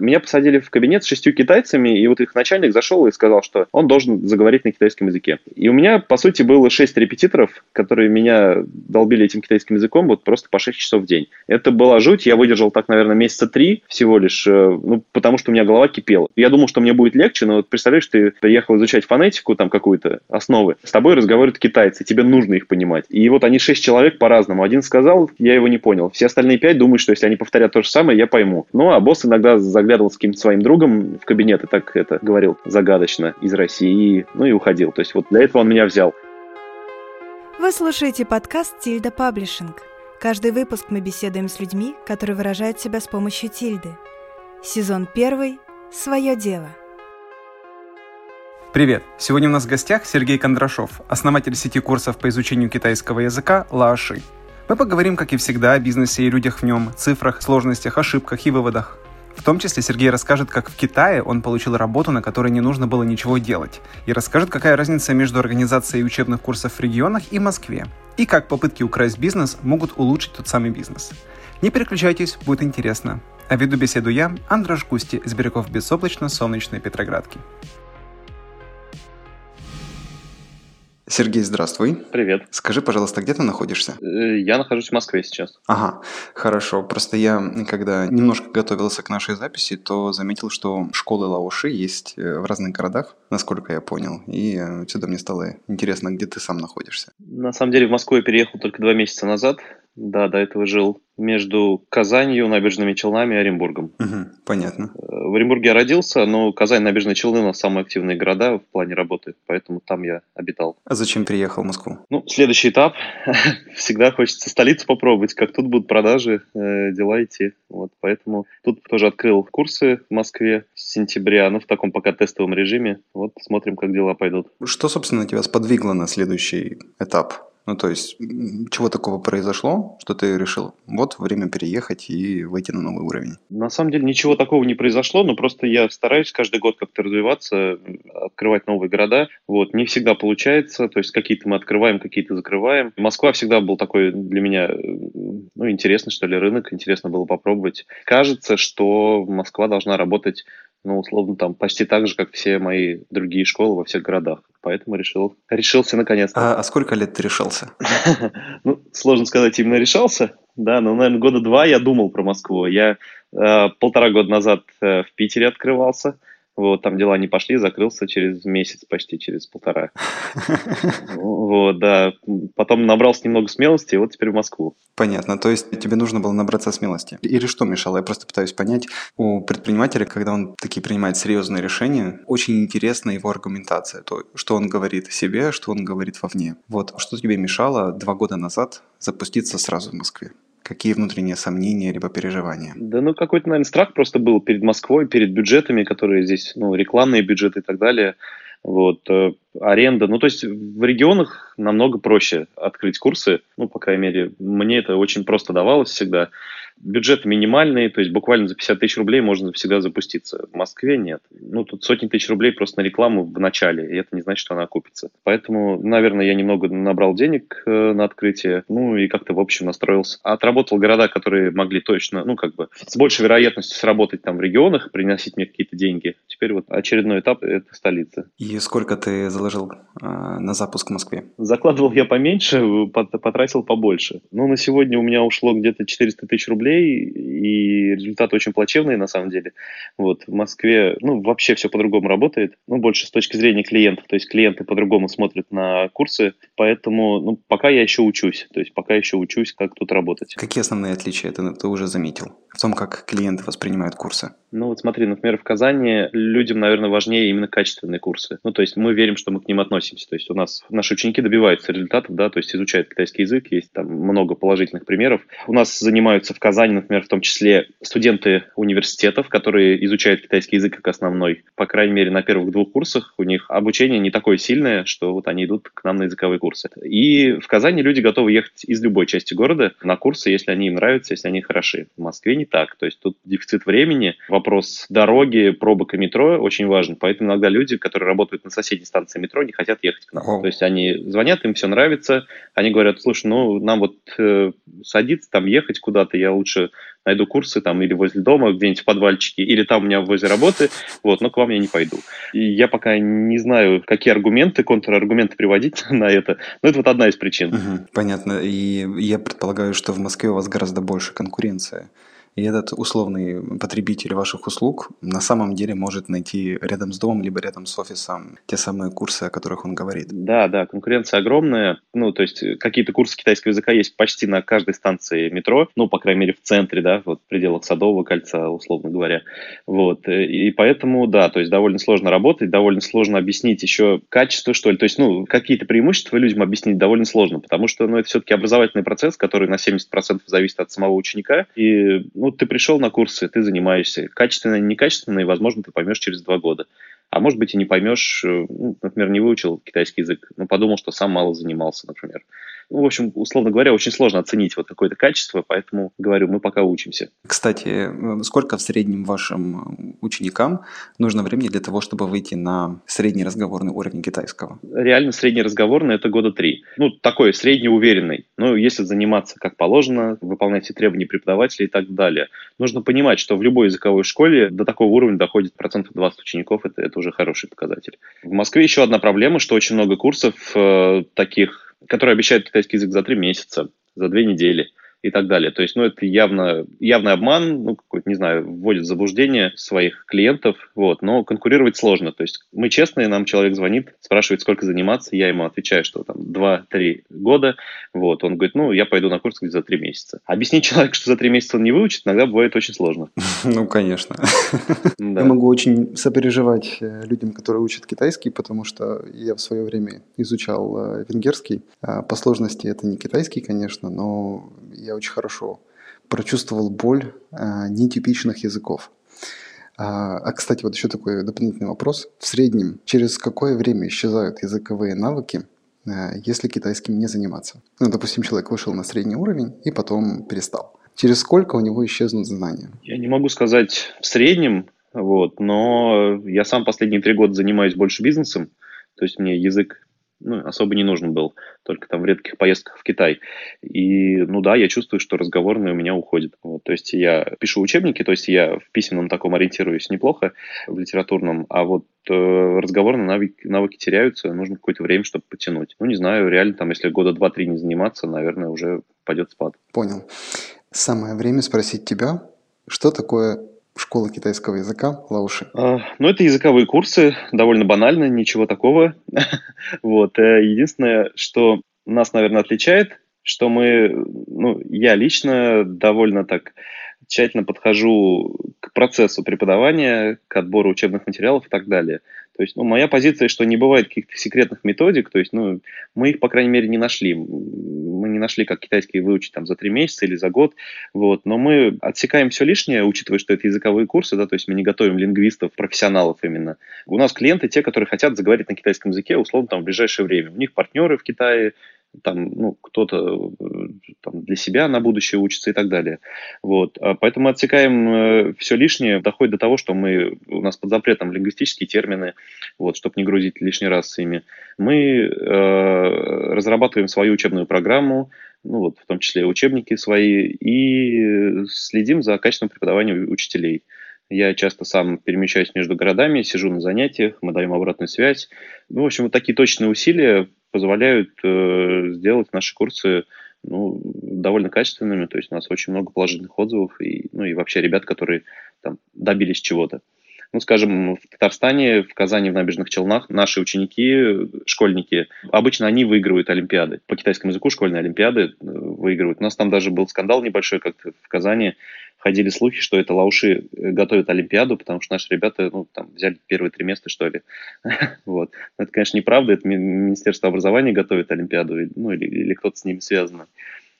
Меня посадили в кабинет с шестью китайцами, и вот их начальник зашел и сказал, что он должен заговорить на китайском языке. И у меня, по сути, было шесть репетиторов, которые меня долбили этим китайским языком вот просто по шесть часов в день. Это была жуть, я выдержал так, наверное, месяца три всего лишь, э, ну, потому что у меня голова кипела. Я думал, что мне будет легче, но вот представляешь, ты приехал изучать фонетику, там какую-то основы, с тобой разговаривают китайцы, тебе нужно их понимать. И вот они шесть человек по-разному. Один сказал, я его не понял. Все остальные пять думают, что если они повторят то же самое, я пойму. Ну, а босс иногда заглядывал с каким-то своим другом в кабинет и так это говорил загадочно из России, ну и уходил. То есть вот для этого он меня взял. Вы слушаете подкаст «Тильда Паблишинг». Каждый выпуск мы беседуем с людьми, которые выражают себя с помощью тильды. Сезон первый «Свое дело». Привет! Сегодня у нас в гостях Сергей Кондрашов, основатель сети курсов по изучению китайского языка Лаоши. Мы поговорим, как и всегда, о бизнесе и людях в нем, цифрах, сложностях, ошибках и выводах. В том числе Сергей расскажет, как в Китае он получил работу, на которой не нужно было ничего делать, и расскажет, какая разница между организацией учебных курсов в регионах и Москве, и как попытки украсть бизнес могут улучшить тот самый бизнес. Не переключайтесь, будет интересно. А веду беседу я, Андраш Густи, из берегов безоблачно-солнечной Петроградки. Сергей, здравствуй. Привет. Скажи, пожалуйста, где ты находишься? Э, я нахожусь в Москве сейчас. Ага, хорошо. Просто я, когда немножко готовился к нашей записи, то заметил, что школы Лаоши есть э, в разных городах, насколько я понял. И отсюда мне стало интересно, где ты сам находишься. На самом деле в Москву я переехал только два месяца назад. Да, до этого жил между Казанью, Набережными Челнами и Оренбургом. Угу, понятно. Э, в Оренбурге я родился, но Казань, Набережные Челны у нас самые активные города в плане работы, поэтому там я обитал. А зачем переехал в Москву? Ну, следующий этап. Всегда хочется столицу попробовать, как тут будут продажи, э, дела идти. Вот, поэтому тут тоже открыл курсы в Москве с сентября, ну, в таком пока тестовом режиме. Вот, смотрим, как дела пойдут. Что, собственно, тебя сподвигло на следующий этап? Ну, то есть, чего такого произошло, что ты решил, вот время переехать и выйти на новый уровень? На самом деле ничего такого не произошло, но просто я стараюсь каждый год как-то развиваться, открывать новые города. Вот, не всегда получается, то есть какие-то мы открываем, какие-то закрываем. Москва всегда был такой для меня, ну, интересный, что ли, рынок, интересно было попробовать. Кажется, что Москва должна работать ну, условно, там почти так же, как все мои другие школы во всех городах. Поэтому решил, решился наконец-то. А, а сколько лет ты решался? ну, сложно сказать, именно решался. Да, но, наверное, года два я думал про Москву. Я э, полтора года назад э, в Питере открывался. Вот, там дела не пошли, закрылся через месяц, почти через полтора. Вот, да. Потом набрался немного смелости, и вот теперь в Москву. Понятно. То есть тебе нужно было набраться смелости. Или что мешало? Я просто пытаюсь понять. У предпринимателя, когда он такие принимает серьезные решения, очень интересна его аргументация. То, что он говорит о себе, что он говорит вовне. Вот, что тебе мешало два года назад запуститься сразу в Москве? Какие внутренние сомнения либо переживания? Да ну какой-то, наверное, страх просто был перед Москвой, перед бюджетами, которые здесь, ну, рекламные бюджеты и так далее. Вот, э, аренда. Ну, то есть в регионах намного проще открыть курсы. Ну, по крайней мере, мне это очень просто давалось всегда бюджет минимальный, то есть буквально за 50 тысяч рублей можно всегда запуститься. В Москве нет. Ну, тут сотни тысяч рублей просто на рекламу в начале, и это не значит, что она окупится. Поэтому, наверное, я немного набрал денег э, на открытие, ну и как-то, в общем, настроился. Отработал города, которые могли точно, ну, как бы, с большей вероятностью сработать там в регионах, приносить мне какие-то деньги. Теперь вот очередной этап – это столица. И сколько ты заложил э, на запуск в Москве? Закладывал я поменьше, потратил побольше. Ну, на сегодня у меня ушло где-то 400 тысяч рублей рублей, и результаты очень плачевные на самом деле. Вот, в Москве, ну, вообще все по-другому работает, ну, больше с точки зрения клиентов, то есть клиенты по-другому смотрят на курсы, поэтому, ну, пока я еще учусь, то есть пока еще учусь, как тут работать. Какие основные отличия ты, ты уже заметил в том, как клиенты воспринимают курсы? Ну, вот смотри, например, в Казани людям, наверное, важнее именно качественные курсы. Ну, то есть мы верим, что мы к ним относимся. То есть у нас наши ученики добиваются результатов, да, то есть изучают китайский язык, есть там много положительных примеров. У нас занимаются в Казани, например, в том числе студенты университетов, которые изучают китайский язык как основной. По крайней мере, на первых двух курсах у них обучение не такое сильное, что вот они идут к нам на языковые курсы. И в Казани люди готовы ехать из любой части города на курсы, если они им нравятся, если они хороши. В Москве не так. То есть тут дефицит времени. Вопрос дороги, пробок и метро очень важен. Поэтому иногда люди, которые работают на соседней станции метро, не хотят ехать к нам. Oh. То есть они звонят, им все нравится, они говорят, слушай, ну нам вот э, садиться там, ехать куда-то, я лучше найду курсы там или возле дома, где-нибудь в подвальчике, или там у меня возле работы, вот, но к вам я не пойду. И я пока не знаю, какие аргументы, контраргументы приводить на это, но это вот одна из причин. Угу, понятно. И я предполагаю, что в Москве у вас гораздо больше конкуренция. И этот условный потребитель ваших услуг на самом деле может найти рядом с домом, либо рядом с офисом те самые курсы, о которых он говорит. Да, да, конкуренция огромная. Ну, то есть какие-то курсы китайского языка есть почти на каждой станции метро, ну, по крайней мере, в центре, да, вот в пределах Садового кольца, условно говоря. Вот. И поэтому, да, то есть довольно сложно работать, довольно сложно объяснить еще качество, что ли. То есть, ну, какие-то преимущества людям объяснить довольно сложно, потому что, ну, это все-таки образовательный процесс, который на 70% зависит от самого ученика. И ну, ты пришел на курсы, ты занимаешься. Качественно, некачественно, и, возможно, ты поймешь через два года. А может быть, и не поймешь, э, ну, например, не выучил китайский язык, но подумал, что сам мало занимался, например. Ну, в общем, условно говоря, очень сложно оценить вот какое-то качество, поэтому, говорю, мы пока учимся. Кстати, сколько в среднем вашим ученикам нужно времени для того, чтобы выйти на средний разговорный уровень китайского? Реально средний разговорный – это года три. Ну, такой среднеуверенный. Ну, если заниматься как положено, выполнять все требования преподавателя и так далее. Нужно понимать, что в любой языковой школе до такого уровня доходит процентов 20 учеников, это, это уже хороший показатель. В Москве еще одна проблема, что очень много курсов э, таких которые обещают китайский язык за три месяца, за две недели и так далее. То есть, ну, это явно, явный обман, ну, какой-то, не знаю, вводит в заблуждение своих клиентов, вот, но конкурировать сложно. То есть, мы честные, нам человек звонит, спрашивает, сколько заниматься, я ему отвечаю, что там 2-3 года, вот, он говорит, ну, я пойду на курс за 3 месяца. Объяснить человеку, что за 3 месяца он не выучит, иногда бывает очень сложно. Ну, конечно. Я могу очень сопереживать э, людям, которые учат китайский, потому что я в свое время изучал э, венгерский. А по сложности это не китайский, конечно, но я очень хорошо прочувствовал боль а, нетипичных языков. А, а, кстати, вот еще такой дополнительный вопрос. В среднем, через какое время исчезают языковые навыки, а, если китайским не заниматься? Ну, допустим, человек вышел на средний уровень и потом перестал. Через сколько у него исчезнут знания? Я не могу сказать в среднем, вот, но я сам последние три года занимаюсь больше бизнесом, то есть мне язык ну, особо не нужен был, только там в редких поездках в Китай. И, ну да, я чувствую, что разговорный у меня уходит. Вот, то есть я пишу учебники, то есть я в письменном таком ориентируюсь неплохо, в литературном, а вот э, разговорные навыки, навыки теряются, нужно какое-то время, чтобы потянуть. Ну, не знаю, реально там, если года два-три не заниматься, наверное, уже пойдет спад. Понял. Самое время спросить тебя, что такое школа китайского языка Лауши? А, ну, это языковые курсы, довольно банально, ничего такого. вот. Э, единственное, что нас, наверное, отличает, что мы, ну, я лично довольно так тщательно подхожу к процессу преподавания, к отбору учебных материалов и так далее. То есть, ну, моя позиция, что не бывает каких-то секретных методик, то есть, ну, мы их, по крайней мере, не нашли. Мы не нашли, как китайский выучить там за три месяца или за год, вот, но мы отсекаем все лишнее, учитывая, что это языковые курсы, да, то есть мы не готовим лингвистов, профессионалов именно. У нас клиенты те, которые хотят заговорить на китайском языке, условно, там, в ближайшее время. У них партнеры в Китае, там, ну, кто-то э, там, для себя на будущее учится и так далее. Вот. А поэтому отсекаем э, все лишнее, доходит до того, что мы, у нас под запретом лингвистические термины, вот, чтобы не грузить лишний раз ими. Мы э, разрабатываем свою учебную программу, ну, вот, в том числе учебники свои, и следим за качеством преподавания учителей. Я часто сам перемещаюсь между городами, сижу на занятиях, мы даем обратную связь. Ну, в общем, вот такие точные усилия позволяют э, сделать наши курсы ну, довольно качественными. То есть у нас очень много положительных отзывов и, ну, и вообще ребят, которые там добились чего-то. Ну, скажем, в Татарстане, в Казани, в Набережных Челнах наши ученики, школьники, обычно они выигрывают Олимпиады. По китайскому языку школьные Олимпиады э, выигрывают. У нас там даже был скандал небольшой, как в Казани ходили слухи, что это лауши э, готовят Олимпиаду, потому что наши ребята, ну, там, взяли первые три места, что ли. вот. Но это, конечно, неправда, это Министерство образования готовит Олимпиаду, ну, или, или кто-то с ними связан.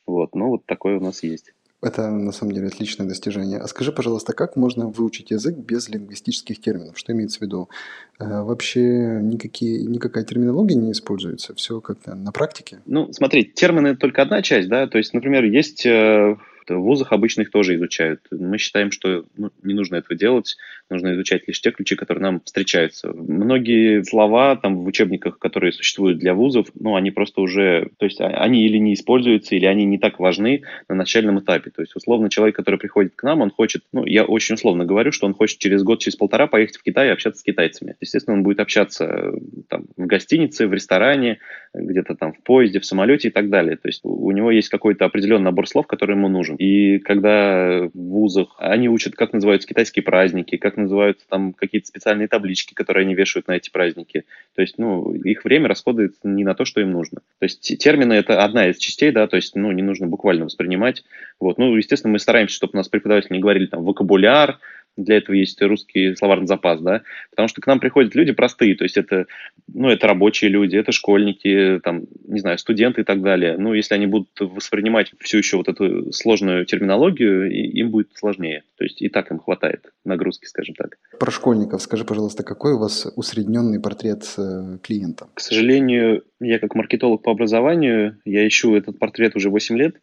Вот, ну, вот такое у нас есть. Это на самом деле отличное достижение. А скажи, пожалуйста, как можно выучить язык без лингвистических терминов? Что имеется в виду? Э, вообще никакие, никакая терминология не используется? Все как-то на практике? Ну, смотри, термины только одна часть, да. То есть, например, есть э, В вузах обычно их тоже изучают. Мы считаем, что ну, не нужно этого делать, нужно изучать лишь те ключи, которые нам встречаются. Многие слова там в учебниках, которые существуют для вузов, ну, они просто уже, то есть а, они или не используются, или они не так важны на начальном этапе. То есть, условно, человек, который приходит к нам, он хочет, ну, я очень условно говорю, что он хочет через год, через полтора поехать в Китай и общаться с китайцами. Естественно, он будет общаться там, в гостинице, в ресторане, где-то там в поезде, в самолете и так далее. То есть у него есть какой-то определенный набор слов, который ему нужен. И когда в вузах они учат, как называются китайские праздники, как называются там какие-то специальные таблички, которые они вешают на эти праздники. То есть, ну, их время расходуется не на то, что им нужно. То есть термины это одна из частей, да, то есть, ну, не нужно буквально воспринимать. Вот. Ну, естественно, мы стараемся, чтобы у нас преподаватели не говорили там вокабуляр, для этого есть русский словарный запас, да, потому что к нам приходят люди простые, то есть это, ну, это рабочие люди, это школьники, там, не знаю, студенты и так далее. Ну, если они будут воспринимать всю еще вот эту сложную терминологию, им будет сложнее. То есть и так им хватает нагрузки, скажем так. Про школьников скажи, пожалуйста, какой у вас усредненный портрет э, клиента? К сожалению, я как маркетолог по образованию, я ищу этот портрет уже 8 лет,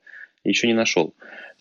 еще не нашел.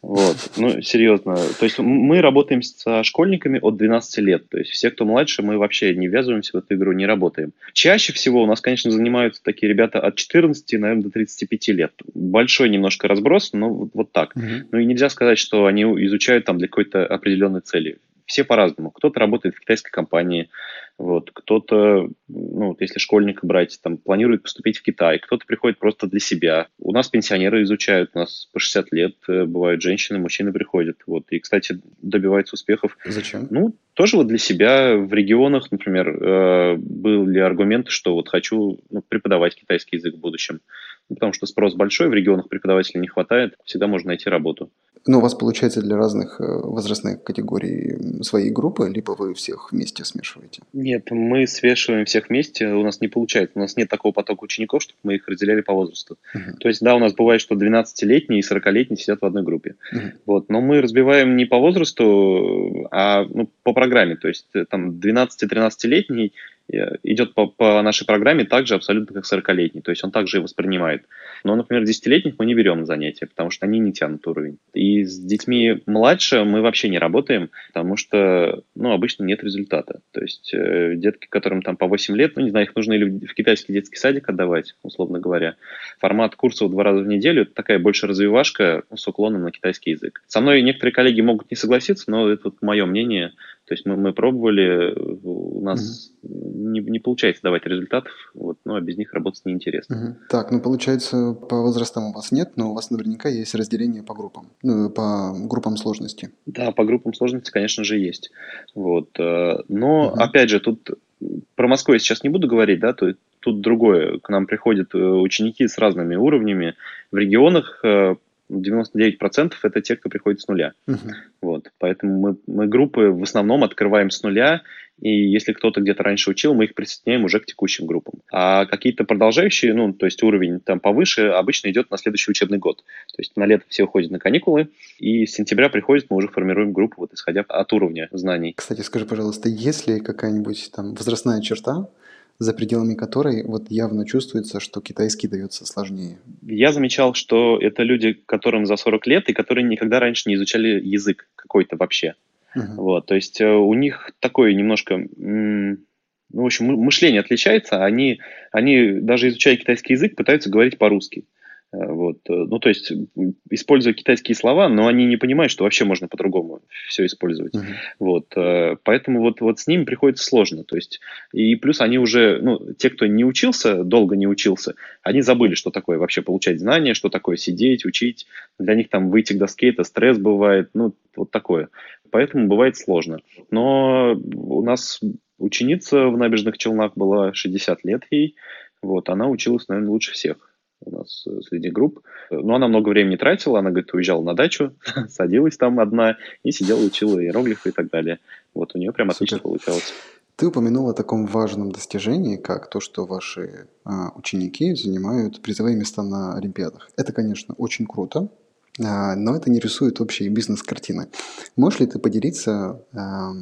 Вот, ну, серьезно. То есть мы работаем со школьниками от 12 лет. То есть все, кто младше, мы вообще не ввязываемся в эту игру, не работаем. Чаще всего у нас, конечно, занимаются такие ребята от 14, наверное, до 35 лет. Большой немножко разброс, но вот, так. Угу. Ну и нельзя сказать, что они изучают там для какой-то определенной цели все по-разному. Кто-то работает в китайской компании, вот, кто-то, ну, вот если школьника брать, там, планирует поступить в Китай, кто-то приходит просто для себя. У нас пенсионеры изучают, у нас по 60 лет э, бывают женщины, мужчины приходят, вот, и, кстати, добиваются успехов. Зачем? Ну, тоже вот для себя в регионах, например, э, были аргументы, что вот хочу ну, преподавать китайский язык в будущем. Ну, потому что спрос большой, в регионах преподавателей не хватает, всегда можно найти работу. Ну, у вас получается для разных э, возрастных категорий свои группы, либо вы всех вместе смешиваете? Нет, мы смешиваем всех вместе, у нас не получается. У нас нет такого потока учеников, чтобы мы их разделяли по возрасту. Uh-huh. То есть, да, у нас бывает, что 12-летние и 40-летние сидят в одной группе. Uh-huh. Вот, но мы разбиваем не по возрасту, а ну, по программе. То есть, э, там 12-13-летний Э, идет по, по нашей программе так же абсолютно как 40-летний, то есть он также и воспринимает. Но, например, 10-летних мы не берем на занятия, потому что они не тянут уровень. И с детьми младше мы вообще не работаем, потому что, ну, обычно нет результата. То есть э, детки, которым там по 8 лет, ну, не знаю, их нужно или в китайский детский садик отдавать, условно говоря. Формат курсов два раза в неделю, это такая больше развивашка с уклоном на китайский язык. Со мной некоторые коллеги могут не согласиться, но это вот мое мнение. То есть мы, мы пробовали, у нас mm-hmm. не, не получается давать результатов, вот, ну а без них работать неинтересно. Mm-hmm. Так, ну получается по возрастам у вас нет, но у вас наверняка есть разделение по группам, ну по группам сложности. Да, по группам сложности, конечно же, есть. Вот, э, но mm-hmm. опять же тут про Москву я сейчас не буду говорить, да, то тут другое. К нам приходят э, ученики с разными уровнями. В регионах э, 99% это те, кто приходит с нуля. Uh-huh. Вот. Поэтому мы, мы группы в основном открываем с нуля, и если кто-то где-то раньше учил, мы их присоединяем уже к текущим группам. А какие-то продолжающие, ну, то есть уровень там повыше, обычно идет на следующий учебный год. То есть на лето все уходят на каникулы, и с сентября приходит, мы уже формируем группу, вот исходя от уровня знаний. Кстати, скажи, пожалуйста, есть ли какая-нибудь там возрастная черта, за пределами которой вот явно чувствуется, что китайский дается сложнее. Я замечал, что это люди, которым за 40 лет и которые никогда раньше не изучали язык какой-то вообще. Uh-huh. Вот, то есть э, у них такое немножко, ну, в общем, мышление отличается, они, они даже изучая китайский язык пытаются говорить по-русски. Э, вот. Э, ну, то есть, используя китайские слова, но они не понимают, что вообще можно по-другому все использовать. Uh-huh. Вот. Э, поэтому вот, вот с ними приходится сложно. То есть, и плюс они уже, ну, те, кто не учился, долго не учился, они забыли, что такое вообще получать знания, что такое сидеть, учить. Для них там выйти к доске, это стресс бывает, ну, вот такое. Поэтому бывает сложно. Но у нас ученица в набережных Челнах была 60 лет ей, вот, она училась, наверное, лучше всех у нас э, среди групп. Но она много времени тратила, она, говорит, уезжала на дачу, садилась там одна и сидела, учила иероглифы и так далее. Вот у нее прям отлично Супер. получалось. Ты упомянул о таком важном достижении, как то, что ваши а, ученики занимают призовые места на Олимпиадах. Это, конечно, очень круто, а, но это не рисует общей бизнес-картины. Можешь ли ты поделиться а,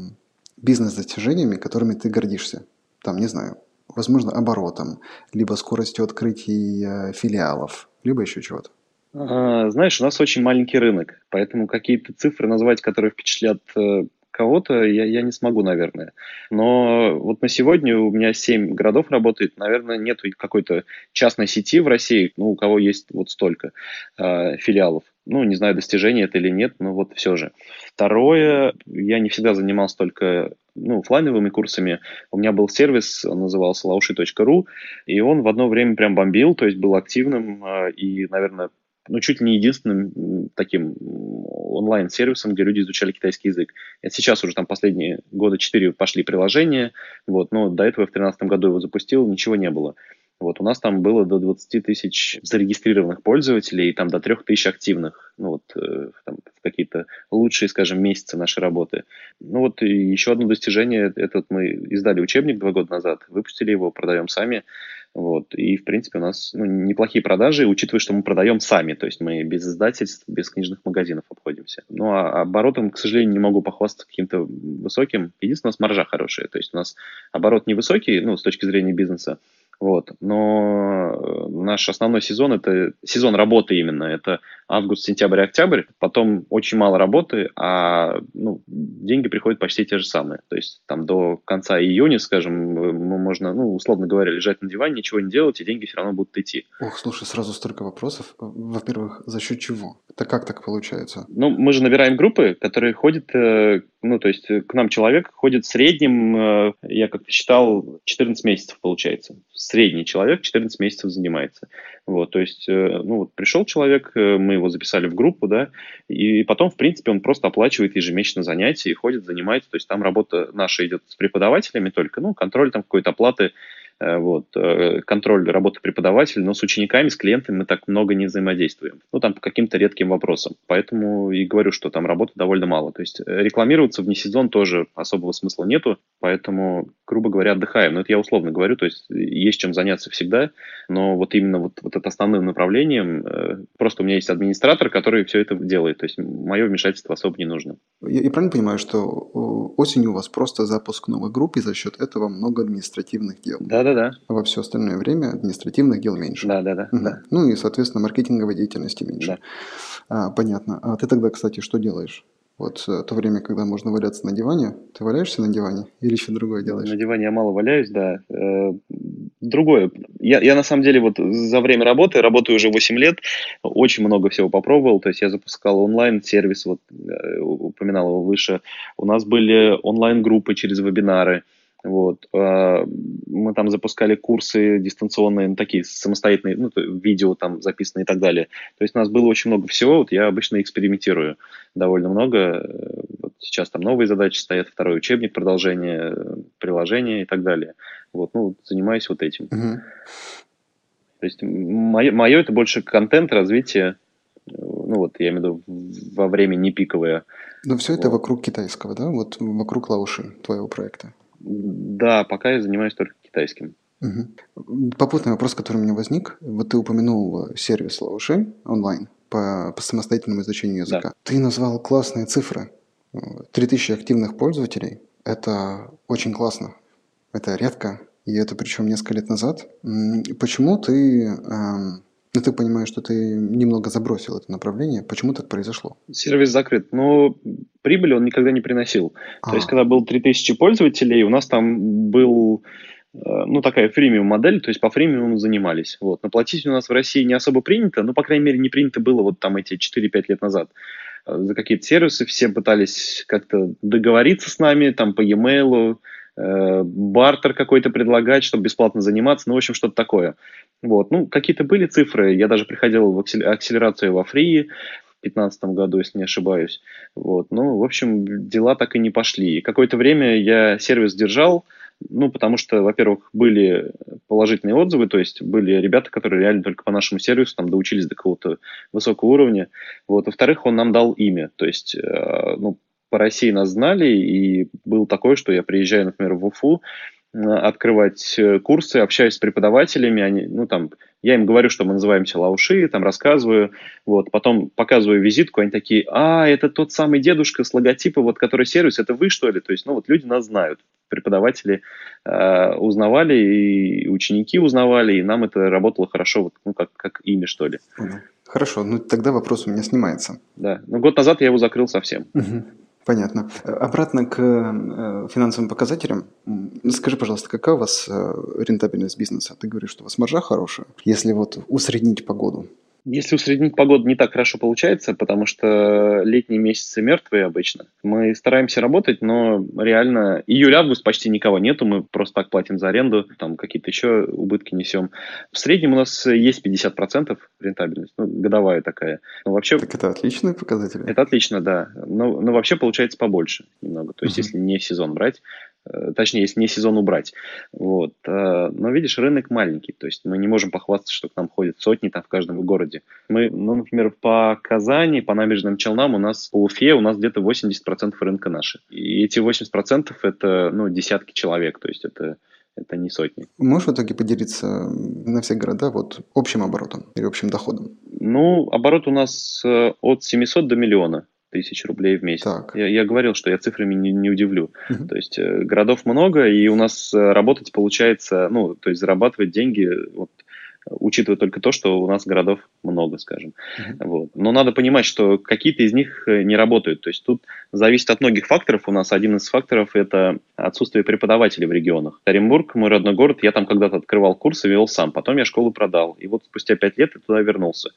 бизнес-достижениями, которыми ты гордишься? Там, не знаю, возможно, оборотом, либо скоростью открытия филиалов, либо еще чего-то. А, знаешь, у нас очень маленький рынок, поэтому какие-то цифры назвать, которые впечатлят э, кого-то, я, я не смогу, наверное. Но вот на сегодня у меня 7 городов работает, наверное, нет какой-то частной сети в России, ну, у кого есть вот столько э, филиалов. Ну, не знаю, достижение это или нет, но вот все же. Второе, я не всегда занимался только ну, офлайновыми курсами. У меня был сервис, он назывался laushi.ru, и он в одно время прям бомбил, то есть был активным, э, и, наверное, ну, чуть ли не единственным таким онлайн-сервисом, где люди изучали китайский язык. Это сейчас уже там последние года четыре пошли приложения, вот, но до этого в 2013 году его запустил, ничего не было. Вот, у нас там было до 20 тысяч зарегистрированных пользователей и там до 3 тысяч активных, ну вот э, там, в какие-то лучшие, скажем, месяцы нашей работы. Ну вот и еще одно достижение, этот мы издали учебник два года назад, выпустили его, продаем сами. Вот. И, в принципе, у нас ну, неплохие продажи, учитывая, что мы продаем сами, то есть мы без издательств, без книжных магазинов обходимся. Ну, а оборотом, к сожалению, не могу похвастаться каким-то высоким. Единственное, у нас маржа хорошая, то есть у нас оборот невысокий, ну, с точки зрения бизнеса, вот. Но э, наш основной сезон – это сезон работы именно. Это август, сентябрь, октябрь. Потом очень мало работы, а ну, деньги приходят почти те же самые. То есть там до конца июня, скажем, э, мы можно, ну, условно говоря, лежать на диване, ничего не делать, и деньги все равно будут идти. Ох, слушай, сразу столько вопросов. Во-первых, за счет чего? Это как так получается? Ну, мы же набираем группы, которые ходят, э, ну, то есть к нам человек ходит в среднем, я как-то считал, 14 месяцев получается средний человек 14 месяцев занимается. Вот, то есть, э, ну, вот пришел человек, э, мы его записали в группу, да, и потом, в принципе, он просто оплачивает ежемесячно занятия и ходит, занимается, то есть там работа наша идет с преподавателями только, ну, контроль там какой-то оплаты вот, э, контроль работы преподавателя, но с учениками, с клиентами мы так много не взаимодействуем. Ну, там по каким-то редким вопросам. Поэтому и говорю, что там работы довольно мало. То есть э, рекламироваться вне сезон тоже особого смысла нету, поэтому, грубо говоря, отдыхаем. Но это я условно говорю, то есть есть чем заняться всегда, но вот именно вот, вот это основным направлением, просто у меня есть администратор, который все это делает, то есть мое вмешательство особо не нужно. Я, я правильно понимаю, что осенью у вас просто запуск новой группы, и за счет этого много административных дел? Да, да-да. А во все остальное время административных дел меньше. Да-да-да. Угу. Да. Ну и, соответственно, маркетинговой деятельности меньше. Да. А, понятно. А ты тогда, кстати, что делаешь? Вот э, то время, когда можно валяться на диване, ты валяешься на диване или еще другое делаешь? На диване я мало валяюсь, да. Э, другое. Я, я на самом деле вот за время работы, работаю уже 8 лет, очень много всего попробовал. То есть я запускал онлайн-сервис, вот э, упоминал его выше. У нас были онлайн-группы через вебинары. Вот. А, мы там запускали курсы дистанционные, ну, такие самостоятельные, ну, видео там записанные и так далее. То есть у нас было очень много всего. Вот я обычно экспериментирую довольно много. Вот сейчас там новые задачи стоят, второй учебник, продолжение, приложения и так далее. Вот, ну, занимаюсь вот этим. Угу. То есть мое, мое это больше контент, развитие, ну вот я имею в виду во время не пиковое. Но все это вот. вокруг китайского, да? Вот вокруг Лауши, твоего проекта. Да, пока я занимаюсь только китайским. Угу. Попутный вопрос, который у меня возник. Вот ты упомянул сервис Лауши онлайн по, по самостоятельному изучению языка. Да. Ты назвал классные цифры. 3000 активных пользователей. Это очень классно. Это редко. И это причем несколько лет назад. Почему ты эм, ну, ты понимаешь, что ты немного забросил это направление. Почему так произошло? Сервис закрыт. Но прибыли он никогда не приносил. А. То есть, когда был 3000 пользователей, у нас там был э, ну, такая фримиум модель, то есть по фримиуму занимались. Вот. Но платить у нас в России не особо принято, ну, по крайней мере, не принято было вот там эти 4-5 лет назад. Э, за какие-то сервисы все пытались как-то договориться с нами, там по e-mail, э, бартер какой-то предлагать, чтобы бесплатно заниматься, ну, в общем, что-то такое. Вот, ну, какие-то были цифры, я даже приходил в акселерацию во фри в 2015 году, если не ошибаюсь. Вот, ну, в общем, дела так и не пошли. Какое-то время я сервис держал, ну, потому что, во-первых, были положительные отзывы, то есть были ребята, которые реально только по нашему сервису там доучились до какого-то высокого уровня. Вот. Во-вторых, он нам дал имя, то есть, э, ну, по России нас знали, и было такое, что я приезжаю, например, в Уфу, открывать э, курсы, общаюсь с преподавателями, они, ну, там, я им говорю, что мы называемся лауши, там рассказываю, вот, потом показываю визитку, они такие, а, это тот самый дедушка с логотипа, вот, который сервис, это вы, что ли? То есть, ну, вот люди нас знают, преподаватели э, узнавали, и ученики узнавали, и нам это работало хорошо, вот, ну, как, как имя, что ли. Хорошо, ну тогда вопрос у меня снимается. Да, но год назад я его закрыл совсем. Угу. Понятно. Обратно к э, финансовым показателям. Скажи, пожалуйста, какая у вас э, рентабельность бизнеса? Ты говоришь, что у вас маржа хорошая. Если вот усреднить погоду, если усреднить погоду не так хорошо получается, потому что летние месяцы мертвые обычно. Мы стараемся работать, но реально июль-август почти никого нету, мы просто так платим за аренду, там какие-то еще убытки несем. В среднем у нас есть 50% рентабельность, ну, годовая такая. Но вообще... Так это отличные показатели. Это отлично, да. Но, но вообще получается побольше немного. То есть, uh-huh. если не сезон брать, точнее, если не сезон убрать. Вот. Э, но видишь, рынок маленький, то есть мы не можем похвастаться, что к нам ходят сотни там в каждом городе. Мы, ну, например, по Казани, по набережным Челнам у нас, по Уфе у нас где-то 80% рынка наши. И эти 80% это, ну, десятки человек, то есть это это не сотни. Можешь в итоге поделиться на все города вот общим оборотом или общим доходом? Ну, оборот у нас э, от 700 до миллиона тысяч рублей в месяц. Так. Я, я говорил, что я цифрами не, не удивлю. Uh-huh. То есть э, городов много, и у нас э, работать получается, ну, то есть зарабатывать деньги, вот, учитывая только то, что у нас городов много, скажем. Uh-huh. Вот. Но надо понимать, что какие-то из них э, не работают. То есть тут зависит от многих факторов. У нас один из факторов – это отсутствие преподавателей в регионах. Оренбург, мой родной город, я там когда-то открывал курсы, вел сам. Потом я школу продал. И вот спустя пять лет я туда вернулся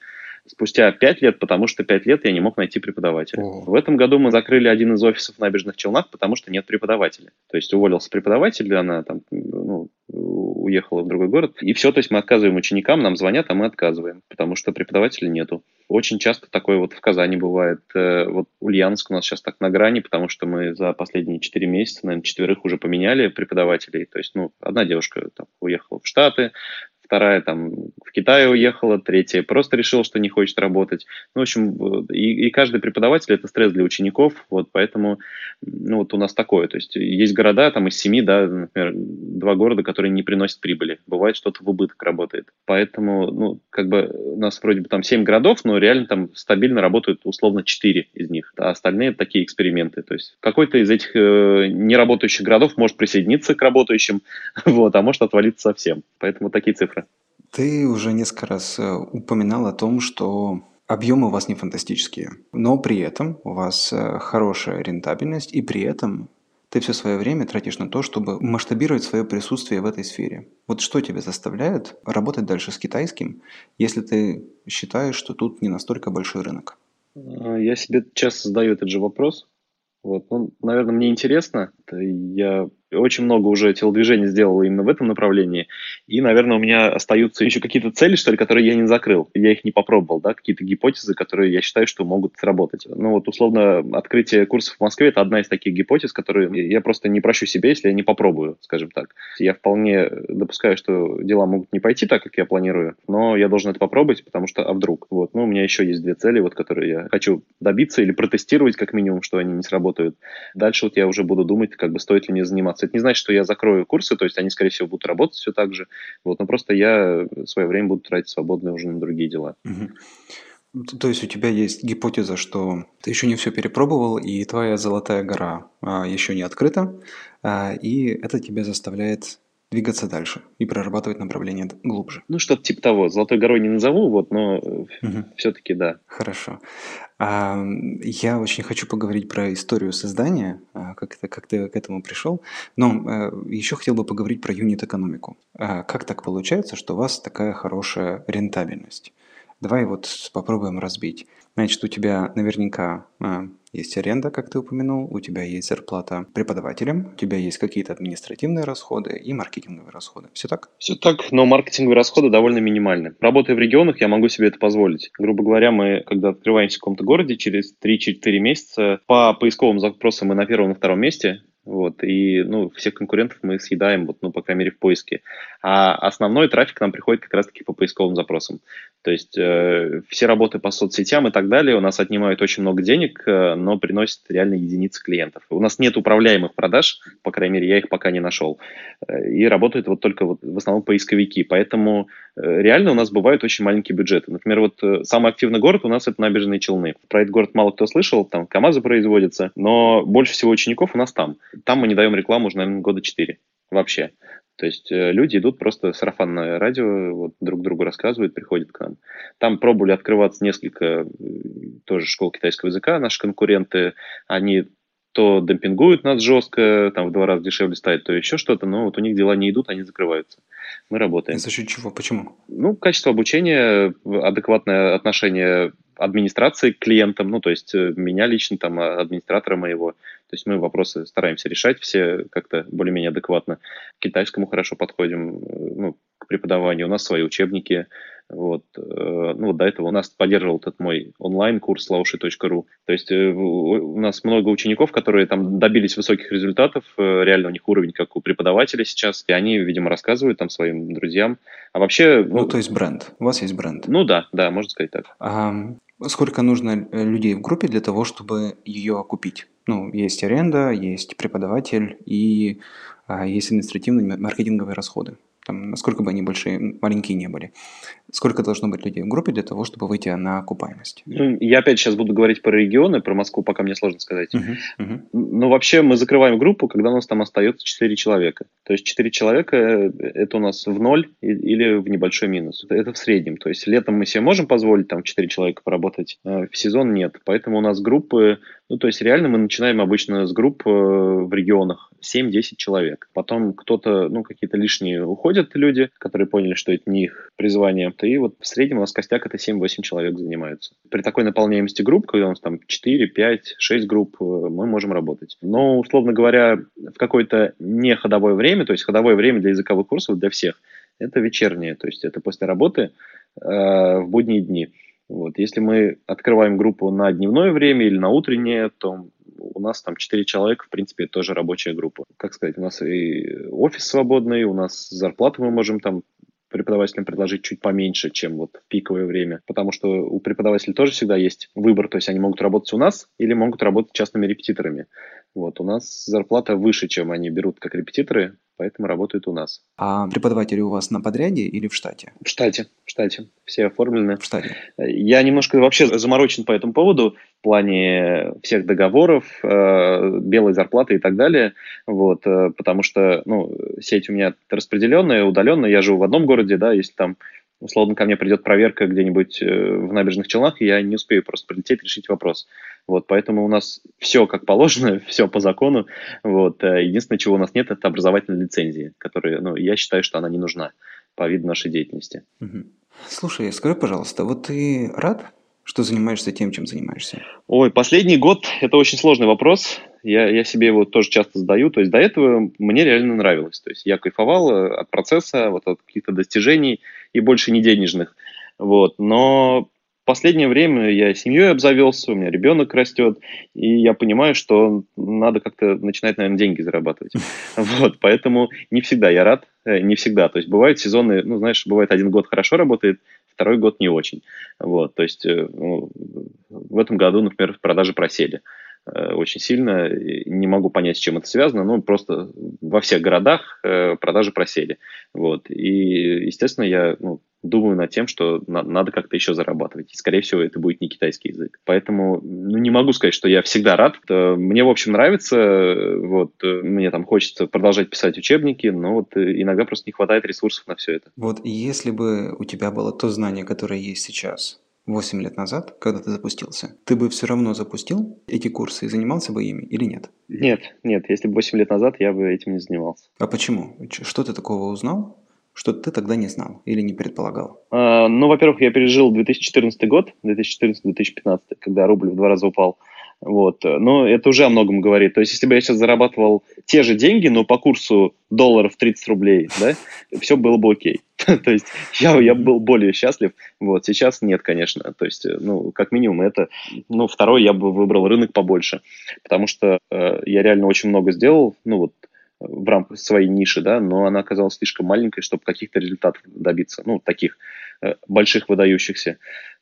спустя пять лет, потому что пять лет я не мог найти преподавателя. О. В этом году мы закрыли один из офисов в набережных Челнах, потому что нет преподавателя. То есть уволился преподаватель, она там ну, уехала в другой город, и все, то есть мы отказываем ученикам, нам звонят, а мы отказываем, потому что преподавателя нету. Очень часто такое вот в Казани бывает. Э, вот Ульяновск у нас сейчас так на грани, потому что мы за последние четыре месяца, наверное, четверых уже поменяли преподавателей. То есть, ну, одна девушка там уехала в Штаты, вторая там в Китай уехала, третья просто решила, что не хочет работать. Ну, в общем, и, и каждый преподаватель это стресс для учеников, вот поэтому, ну, вот у нас такое, то есть есть города, там из семи, да, например, два города, которые не приносят прибыли, бывает что-то в убыток работает, поэтому, ну, как бы у нас вроде бы там семь городов, но реально там стабильно работают условно четыре из них, а остальные такие эксперименты, то есть какой-то из этих э, неработающих городов может присоединиться к работающим, вот, а может отвалиться совсем, поэтому такие цифры. Ты уже несколько раз э, упоминал о том, что объемы у вас не фантастические, но при этом у вас э, хорошая рентабельность, и при этом ты все свое время тратишь на то, чтобы масштабировать свое присутствие в этой сфере. Вот что тебя заставляет работать дальше с китайским, если ты считаешь, что тут не настолько большой рынок? Я себе часто задаю этот же вопрос. Вот. Ну, наверное, мне интересно. Я очень много уже телодвижений сделал именно в этом направлении. И, наверное, у меня остаются еще какие-то цели, что ли, которые я не закрыл. Я их не попробовал, да, какие-то гипотезы, которые я считаю, что могут сработать. Ну вот, условно, открытие курсов в Москве – это одна из таких гипотез, которые я просто не прощу себе, если я не попробую, скажем так. Я вполне допускаю, что дела могут не пойти так, как я планирую, но я должен это попробовать, потому что, а вдруг? Вот, ну, у меня еще есть две цели, вот, которые я хочу добиться или протестировать, как минимум, что они не сработают. Дальше вот я уже буду думать, как бы стоит ли мне заниматься заниматься. Это не значит, что я закрою курсы, то есть они, скорее всего, будут работать все так же. Вот, но просто я свое время буду тратить свободное уже на другие дела. Угу. То есть у тебя есть гипотеза, что ты еще не все перепробовал, и твоя золотая гора а, еще не открыта, а, и это тебя заставляет двигаться дальше и прорабатывать направление глубже. Ну, что-то типа того. Золотой горой не назову, вот, но угу. все-таки да. Хорошо. А, я очень хочу поговорить про историю создания, а, как, это, как ты к этому пришел, но а, еще хотел бы поговорить про юнит-экономику. А, как так получается, что у вас такая хорошая рентабельность? Давай вот попробуем разбить. Значит, у тебя наверняка а, есть аренда, как ты упомянул, у тебя есть зарплата преподавателям, у тебя есть какие-то административные расходы и маркетинговые расходы. Все так? Все так, но маркетинговые расходы довольно минимальны. Работая в регионах, я могу себе это позволить. Грубо говоря, мы, когда открываемся в каком-то городе, через 3-4 месяца по поисковым запросам мы на первом и втором месте, вот, и, ну, всех конкурентов мы съедаем, вот, ну, по крайней мере, в поиске. А основной трафик нам приходит как раз-таки по поисковым запросам. То есть э, все работы по соцсетям и так далее у нас отнимают очень много денег, э, но приносят реально единицы клиентов. У нас нет управляемых продаж, по крайней мере, я их пока не нашел. Э, и работают вот только вот в основном поисковики. Поэтому э, реально у нас бывают очень маленькие бюджеты. Например, вот э, самый активный город у нас это набережные Челны. Про этот город мало кто слышал, там КАМАЗы производятся, но больше всего учеников у нас там. Там мы не даем рекламу уже, наверное, года четыре вообще. То есть э, люди идут просто сарафанное радио, вот, друг другу рассказывают, приходят к нам. Там пробовали открываться несколько э, тоже школ китайского языка, наши конкуренты. Они то демпингуют нас жестко, там в два раза дешевле ставят, то еще что-то, но вот у них дела не идут, они закрываются. Мы работаем. За счет чего? Почему? Ну, качество обучения, адекватное отношение администрации к клиентам, ну, то есть э, меня лично, там, а, администратора моего. То есть мы вопросы стараемся решать все как-то более-менее адекватно. К китайскому хорошо подходим, э, ну, к преподаванию. У нас свои учебники. Вот. Э, ну, до этого у нас поддерживал этот мой онлайн-курс laushi.ru. То есть у нас много учеников, которые там добились высоких результатов, реально у них уровень как у преподавателя сейчас, и они, видимо, рассказывают там своим друзьям. А вообще... Ну, ну то есть бренд. У вас есть бренд. Ну да, да, можно сказать так. А, Сколько нужно э, людей в группе для того, чтобы ее окупить? Ну, есть аренда, есть преподаватель и а, есть административные маркетинговые расходы там, насколько бы они большие, маленькие не были. Сколько должно быть людей в группе для того, чтобы выйти на окупаемость? Ну, я опять сейчас буду говорить про регионы, про Москву пока мне сложно сказать. Uh-huh, uh-huh. Но вообще мы закрываем группу, когда у нас там остается 4 человека. То есть 4 человека э, это у нас в ноль или в небольшой минус. Это в среднем. То есть летом мы себе можем позволить там 4 человека поработать, а в сезон нет. Поэтому у нас группы, ну то есть реально мы начинаем обычно с групп э, в регионах 7-10 человек. Потом кто-то, ну какие-то лишние уходят люди, которые поняли, что это не их призвание и вот в среднем у нас костяк это 7-8 человек занимаются. При такой наполняемости групп, когда у нас там 4, 5, 6 групп, э, мы можем работать. Но, условно говоря, в какое-то не ходовое время, то есть ходовое время для языковых курсов для всех, это вечернее, то есть это после работы э, в будние дни. Вот. Если мы открываем группу на дневное время или на утреннее, то у нас там 4 человека, в принципе, тоже рабочая группа. Как сказать, у нас и офис свободный, у нас зарплату мы можем там преподавателям предложить чуть поменьше, чем вот в пиковое время, потому что у преподавателей тоже всегда есть выбор, то есть они могут работать у нас или могут работать частными репетиторами. Вот, у нас зарплата выше, чем они берут как репетиторы, поэтому работают у нас. А преподаватели у вас на подряде или в штате? В штате, в штате. Все оформлены. В штате. Я немножко вообще заморочен по этому поводу в плане всех договоров, э, белой зарплаты и так далее. Вот, э, потому что ну, сеть у меня распределенная, удаленная. Я живу в одном городе, да, если там условно ко мне придет проверка где-нибудь э, в набережных Челнах, и я не успею просто прилететь, решить вопрос. Вот, поэтому у нас все как положено, все по закону. Вот, э, единственное, чего у нас нет, это образовательной лицензии, которая, ну, я считаю, что она не нужна по виду нашей деятельности. Слушай, скажи, пожалуйста, вот ты рад, что занимаешься тем, чем занимаешься? Ой, последний год – это очень сложный вопрос. Я, я себе его тоже часто задаю. То есть до этого мне реально нравилось. То есть я кайфовал э, от процесса, вот от каких-то достижений и больше не денежных. Вот. Но в последнее время я семьей обзавелся, у меня ребенок растет, и я понимаю, что надо как-то начинать, наверное, деньги зарабатывать. Вот, поэтому не всегда я рад, э, не всегда. То есть бывают сезоны, ну, знаешь, бывает один год хорошо работает, второй год не очень. Вот, то есть э, ну, в этом году, например, продажи просели. Очень сильно. Не могу понять, с чем это связано, но просто во всех городах э, продажи просели. Вот. И, естественно, я ну, думаю над тем, что на, надо как-то еще зарабатывать. И, скорее всего, это будет не китайский язык. Поэтому ну, не могу сказать, что я всегда рад. Э, мне, в общем, нравится. Вот, мне там хочется продолжать писать учебники, но вот иногда просто не хватает ресурсов на все это. Вот если бы у тебя было то знание, которое есть сейчас, 8 лет назад, когда ты запустился, ты бы все равно запустил эти курсы и занимался бы ими или нет? Нет, нет, если бы 8 лет назад я бы этим не занимался. А почему? Что ты такого узнал, что ты тогда не знал или не предполагал? А, ну, во-первых, я пережил 2014 год, 2014-2015, когда рубль в два раза упал. Вот. Но это уже о многом говорит. То есть, если бы я сейчас зарабатывал те же деньги, но по курсу долларов 30 рублей, да, все было бы окей. То есть я, я был более счастлив. Вот сейчас нет, конечно. То есть, ну, как минимум, это, ну, второй я бы выбрал рынок побольше, потому что э, я реально очень много сделал, ну, вот в рамках своей ниши, да, но она оказалась слишком маленькой, чтобы каких-то результатов добиться, ну, таких э, больших, выдающихся.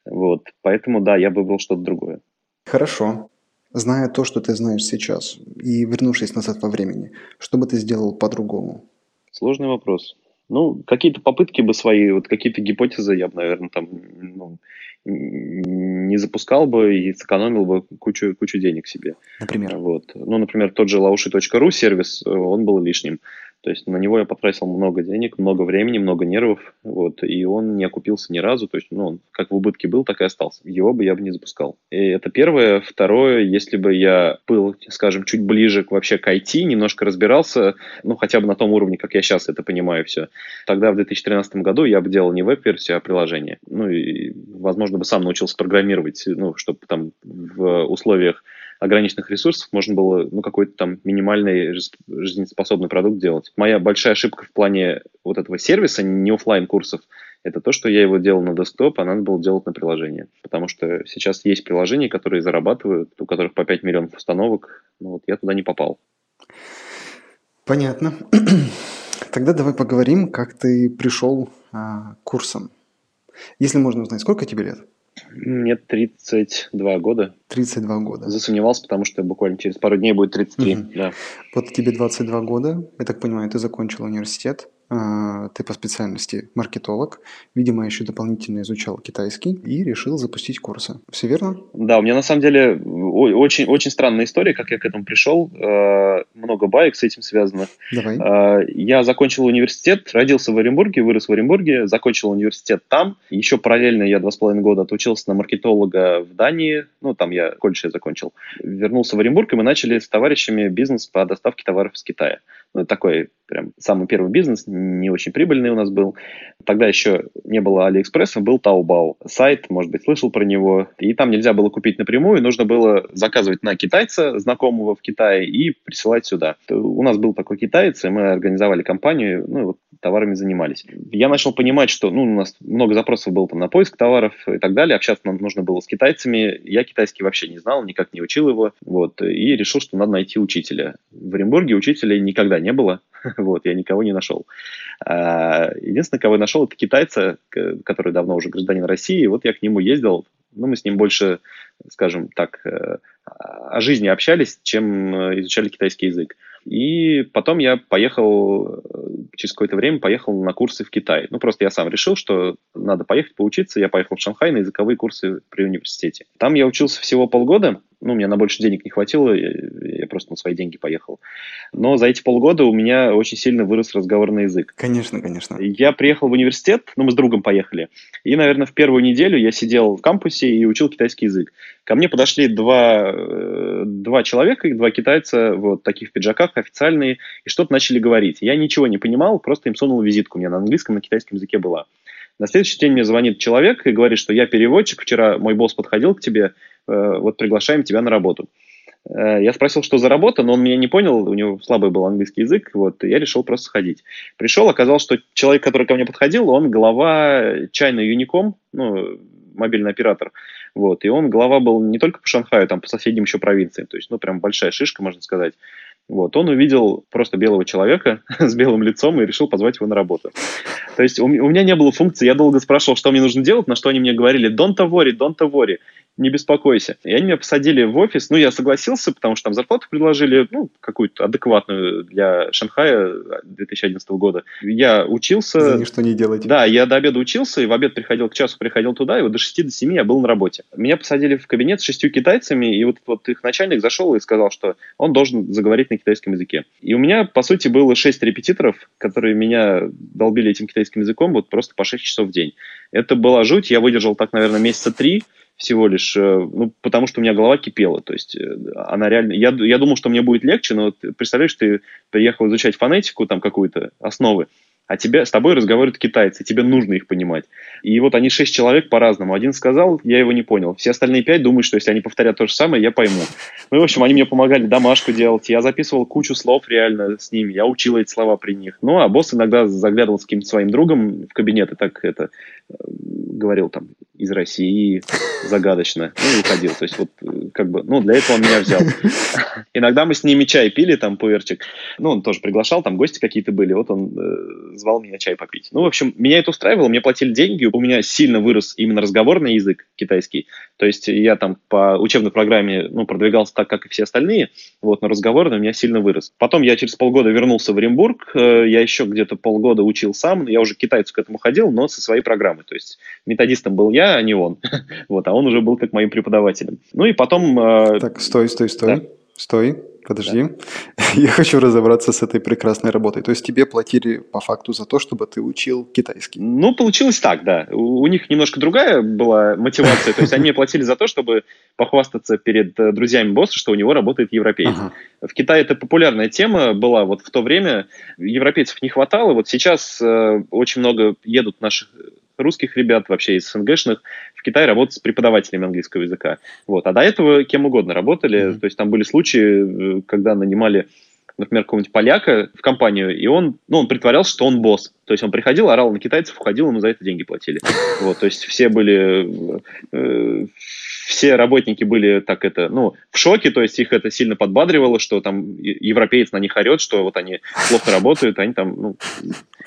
Вот, поэтому, да, я бы выбрал что-то другое. Хорошо. Зная то, что ты знаешь сейчас, и вернувшись назад во времени, что бы ты сделал по-другому? Сложный вопрос. Ну, какие-то попытки бы свои, вот какие-то гипотезы я бы, наверное, там ну, не запускал бы и сэкономил бы кучу, кучу денег себе. Например? Вот. Ну, например, тот же laushi.ru сервис, он был лишним. То есть на него я потратил много денег, много времени, много нервов, вот, и он не окупился ни разу, то есть, ну, он как в убытке был, так и остался. Его бы я бы не запускал. И это первое. Второе, если бы я был, скажем, чуть ближе к вообще к IT, немножко разбирался, ну, хотя бы на том уровне, как я сейчас это понимаю все, тогда в 2013 году я бы делал не веб-версию, а приложение. Ну, и, возможно, бы сам научился программировать, ну, чтобы там в условиях ограниченных ресурсов можно было ну, какой-то там минимальный жизнеспособный продукт делать. Моя большая ошибка в плане вот этого сервиса, не офлайн курсов, это то, что я его делал на десктоп, а надо было делать на приложение. Потому что сейчас есть приложения, которые зарабатывают, у которых по 5 миллионов установок. Ну, вот я туда не попал. Понятно. Тогда давай поговорим, как ты пришел а, к курсам. Если можно узнать, сколько тебе лет? Мне 32 года. 32 года. Засомневался, потому что буквально через пару дней будет 33. Угу. Да. Вот тебе 22 года, я так понимаю, ты закончил университет. А, ты по специальности маркетолог, видимо, еще дополнительно изучал китайский и решил запустить курсы. Все верно? Да, у меня на самом деле очень, очень странная история, как я к этому пришел. А, много баек с этим связано. Давай. А, я закончил университет, родился в Оренбурге, вырос в Оренбурге, закончил университет там. Еще параллельно я два с половиной года отучился на маркетолога в Дании. Ну, там я колледж я закончил. Вернулся в Оренбург, и мы начали с товарищами бизнес по доставке товаров из Китая. Ну, такой прям самый первый бизнес, не очень прибыльный у нас был. Тогда еще не было Алиэкспресса, был Taobao. Сайт, может быть, слышал про него. И там нельзя было купить напрямую, нужно было заказывать на китайца, знакомого в Китае, и присылать сюда. У нас был такой китаец, и мы организовали компанию, ну, вот товарами занимались. Я начал понимать, что ну, у нас много запросов было там на поиск товаров и так далее. Общаться нам нужно было с китайцами. Я китайский вообще не знал, никак не учил его. Вот, и решил, что надо найти учителя. В Оренбурге учителя никогда не было. Вот, я никого не нашел. А, единственное, кого я нашел, это китайца, который давно уже гражданин России. Вот я к нему ездил. Ну, мы с ним больше, скажем так, э, о жизни общались, чем э, изучали китайский язык. И потом я поехал, э, через какое-то время поехал на курсы в Китай. Ну, просто я сам решил, что надо поехать поучиться. Я поехал в Шанхай на языковые курсы при университете. Там я учился всего полгода, ну, мне на больше денег не хватило, я, я просто на свои деньги поехал. Но за эти полгода у меня очень сильно вырос разговорный язык. Конечно, конечно. Я приехал в университет, ну, мы с другом поехали, и, наверное, в первую неделю я сидел в кампусе и учил китайский язык. Ко мне подошли два, э, два человека, два китайца, вот таких в пиджаках, официальные, и что-то начали говорить. Я ничего не понимал, просто им сунул визитку, у меня на английском, на китайском языке была. На следующий день мне звонит человек и говорит, что я переводчик, вчера мой босс подходил к тебе, вот приглашаем тебя на работу. Э, я спросил, что за работа, но он меня не понял, у него слабый был английский язык, вот, и я решил просто сходить. Пришел, оказалось, что человек, который ко мне подходил, он глава China Unicom, ну, мобильный оператор, вот, и он глава был не только по Шанхаю, там, по соседним еще провинциям, то есть, ну, прям большая шишка, можно сказать. Вот, он увидел просто белого человека с белым лицом и решил позвать его на работу. То есть у, у меня не было функции, я долго спрашивал, что мне нужно делать, на что они мне говорили, don't worry, don't worry не беспокойся. И они меня посадили в офис, ну, я согласился, потому что там зарплату предложили, ну, какую-то адекватную для Шанхая 2011 года. Я учился... За ничто не делать. Да, я до обеда учился, и в обед приходил к часу, приходил туда, и вот до 6 до 7 я был на работе. Меня посадили в кабинет с шестью китайцами, и вот, вот их начальник зашел и сказал, что он должен заговорить на китайском языке. И у меня, по сути, было шесть репетиторов, которые меня долбили этим китайским языком вот просто по 6 часов в день. Это была жуть, я выдержал так, наверное, месяца три, всего лишь, э, ну, потому что у меня голова кипела, то есть э, она реально, я, я думал, что мне будет легче, но вот представляешь, ты приехал изучать фонетику, там какую-то, основы, а тебе, с тобой разговаривают китайцы, тебе нужно их понимать. И вот они шесть человек по-разному. Один сказал, я его не понял. Все остальные пять думают, что если они повторят то же самое, я пойму. Ну, в общем, они мне помогали домашку делать. Я записывал кучу слов реально с ними. Я учил эти слова при них. Ну, а босс иногда заглядывал с каким-то своим другом в кабинет и так это э, говорил там из России загадочно. Ну, и уходил. То есть вот э, как бы, ну, для этого он меня взял. Иногда мы с ними чай пили, там, пуэрчик. Ну, он тоже приглашал, там гости какие-то были. Вот он э, звал меня чай попить. Ну, в общем, меня это устраивало, мне платили деньги, у меня сильно вырос именно разговорный язык китайский. То есть я там по учебной программе ну, продвигался так, как и все остальные, вот, но разговорный у меня сильно вырос. Потом я через полгода вернулся в Оренбург, э, я еще где-то полгода учил сам, я уже к китайцу к этому ходил, но со своей программы. То есть методистом был я, а не он. вот, а он уже был как моим преподавателем. Ну и потом... Э, так, стой, стой, стой. Да? Стой. Подожди, да. я хочу разобраться с этой прекрасной работой. То есть тебе платили по факту за то, чтобы ты учил китайский? Ну, получилось так, да. У них немножко другая была мотивация. То есть они мне платили за то, чтобы похвастаться перед э, друзьями босса, что у него работает европеец. Ага. В Китае это популярная тема была вот в то время. Европейцев не хватало. Вот сейчас э, очень много едут наших русских ребят, вообще из СНГшных, в Китае работать с преподавателями английского языка. Вот. А до этого кем угодно работали. Mm-hmm. То есть там были случаи, э, когда нанимали например, какого-нибудь поляка в компанию, и он, ну, он притворялся, что он босс. То есть он приходил, орал на китайцев, уходил, ему за это деньги платили. Вот, то есть все были, э, все работники были так это, ну, в шоке, то есть их это сильно подбадривало, что там европеец на них орет, что вот они плохо работают, они там, ну,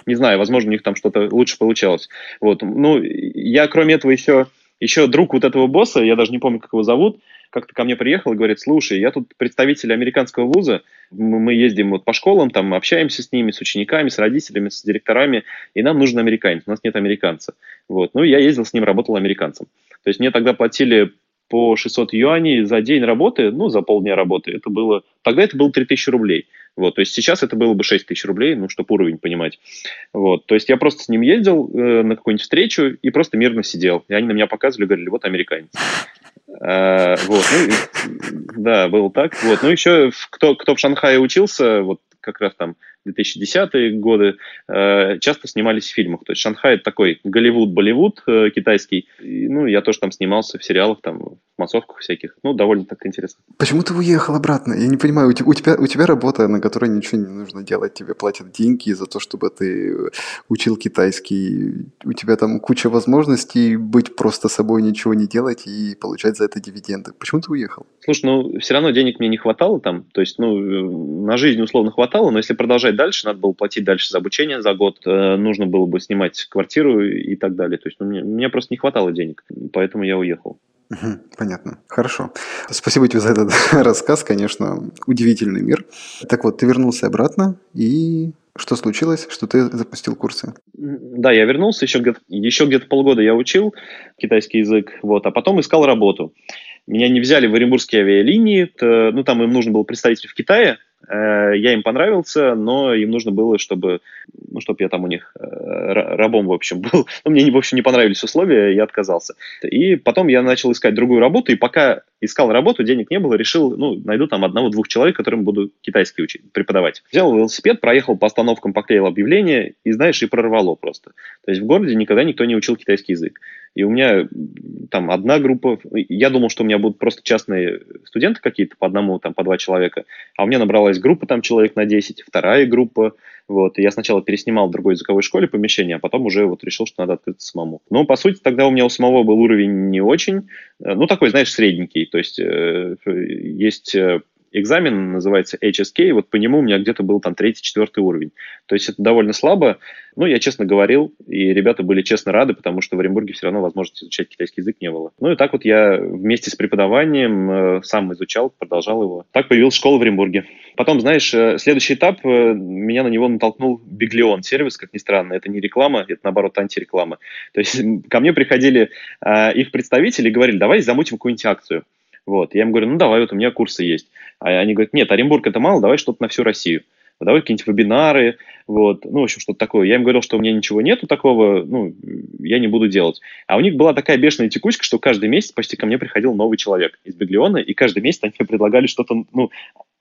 не знаю, возможно, у них там что-то лучше получалось. Вот, ну, я кроме этого еще, еще друг вот этого босса, я даже не помню, как его зовут, как-то ко мне приехал и говорит, слушай, я тут представитель американского вуза, мы ездим вот по школам, там общаемся с ними, с учениками, с родителями, с директорами, и нам нужен американец, у нас нет американца. Вот. Ну, я ездил с ним, работал американцем. То есть мне тогда платили по 600 юаней за день работы, ну, за полдня работы, это было, тогда это было 3000 рублей. Вот, то есть сейчас это было бы 6 тысяч рублей, ну, чтобы уровень понимать. Вот, то есть я просто с ним ездил э, на какую-нибудь встречу и просто мирно сидел. И они на меня показывали, говорили, вот американец. А, вот, ну, да, было так. Вот, ну, еще кто, кто в Шанхае учился, вот как раз там 2010-е годы, э, часто снимались в фильмах. То есть Шанхай это такой Голливуд, Болливуд э, китайский. И, ну, я тоже там снимался в сериалах, там, в массовках всяких. Ну, довольно так интересно. Почему ты уехал обратно? Я не понимаю, у тебя, у тебя, у тебя работа, на которой ничего не нужно делать, тебе платят деньги за то, чтобы ты учил китайский. У тебя там куча возможностей быть просто собой, ничего не делать и получать за это дивиденды. Почему ты уехал? Слушай, ну, все равно денег мне не хватало там. То есть, ну, на жизнь условно хватало, но если продолжать дальше, надо было платить дальше за обучение за год, э, нужно было бы снимать квартиру и так далее. То есть ну, мне, мне просто не хватало денег, поэтому я уехал. Понятно. Хорошо. Спасибо тебе за этот рассказ, конечно, удивительный мир. Так вот, ты вернулся обратно, и что случилось, что ты запустил курсы? Да, я вернулся, еще где-то, еще где-то полгода я учил китайский язык, вот, а потом искал работу. Меня не взяли в Оренбургские авиалинии, то, ну, там им нужен был представитель в Китае, я им понравился, но им нужно было, чтобы, ну, чтобы я там у них э, рабом, в общем, был. Ну, мне, в общем, не понравились условия, я отказался. И потом я начал искать другую работу, и пока искал работу, денег не было, решил, ну, найду там одного-двух человек, которым буду китайский учить, преподавать. Взял велосипед, проехал по остановкам, поклеил объявление, и, знаешь, и прорвало просто. То есть в городе никогда никто не учил китайский язык. И у меня там одна группа, я думал, что у меня будут просто частные студенты какие-то по одному, там, по два человека, а у меня набралась группа там человек на 10, вторая группа, вот, и я сначала переснимал в другой языковой школе помещение, а потом уже вот решил, что надо открыться самому. Но, по сути, тогда у меня у самого был уровень не очень, э, ну, такой, знаешь, средненький, то есть э, есть э, экзамен, называется HSK, вот по нему у меня где-то был там третий, четвертый уровень. То есть это довольно слабо. Ну, я честно говорил, и ребята были честно рады, потому что в Оренбурге все равно возможности изучать китайский язык не было. Ну и так вот я вместе с преподаванием э, сам изучал, продолжал его. Так появилась школа в Оренбурге. Потом, знаешь, э, следующий этап, э, меня на него натолкнул Биглион сервис, как ни странно. Это не реклама, это наоборот антиреклама. То есть ко мне приходили э, их представители и говорили, давай замутим какую-нибудь акцию. Вот. Я им говорю, ну давай, вот у меня курсы есть. А они говорят, нет, Оренбург это мало, давай что-то на всю Россию. Давай какие-нибудь вебинары, вот, ну, в общем, что-то такое. Я им говорил, что у меня ничего нету такого, ну, я не буду делать. А у них была такая бешеная текучка, что каждый месяц почти ко мне приходил новый человек из Биглиона, и каждый месяц они мне предлагали что-то, ну,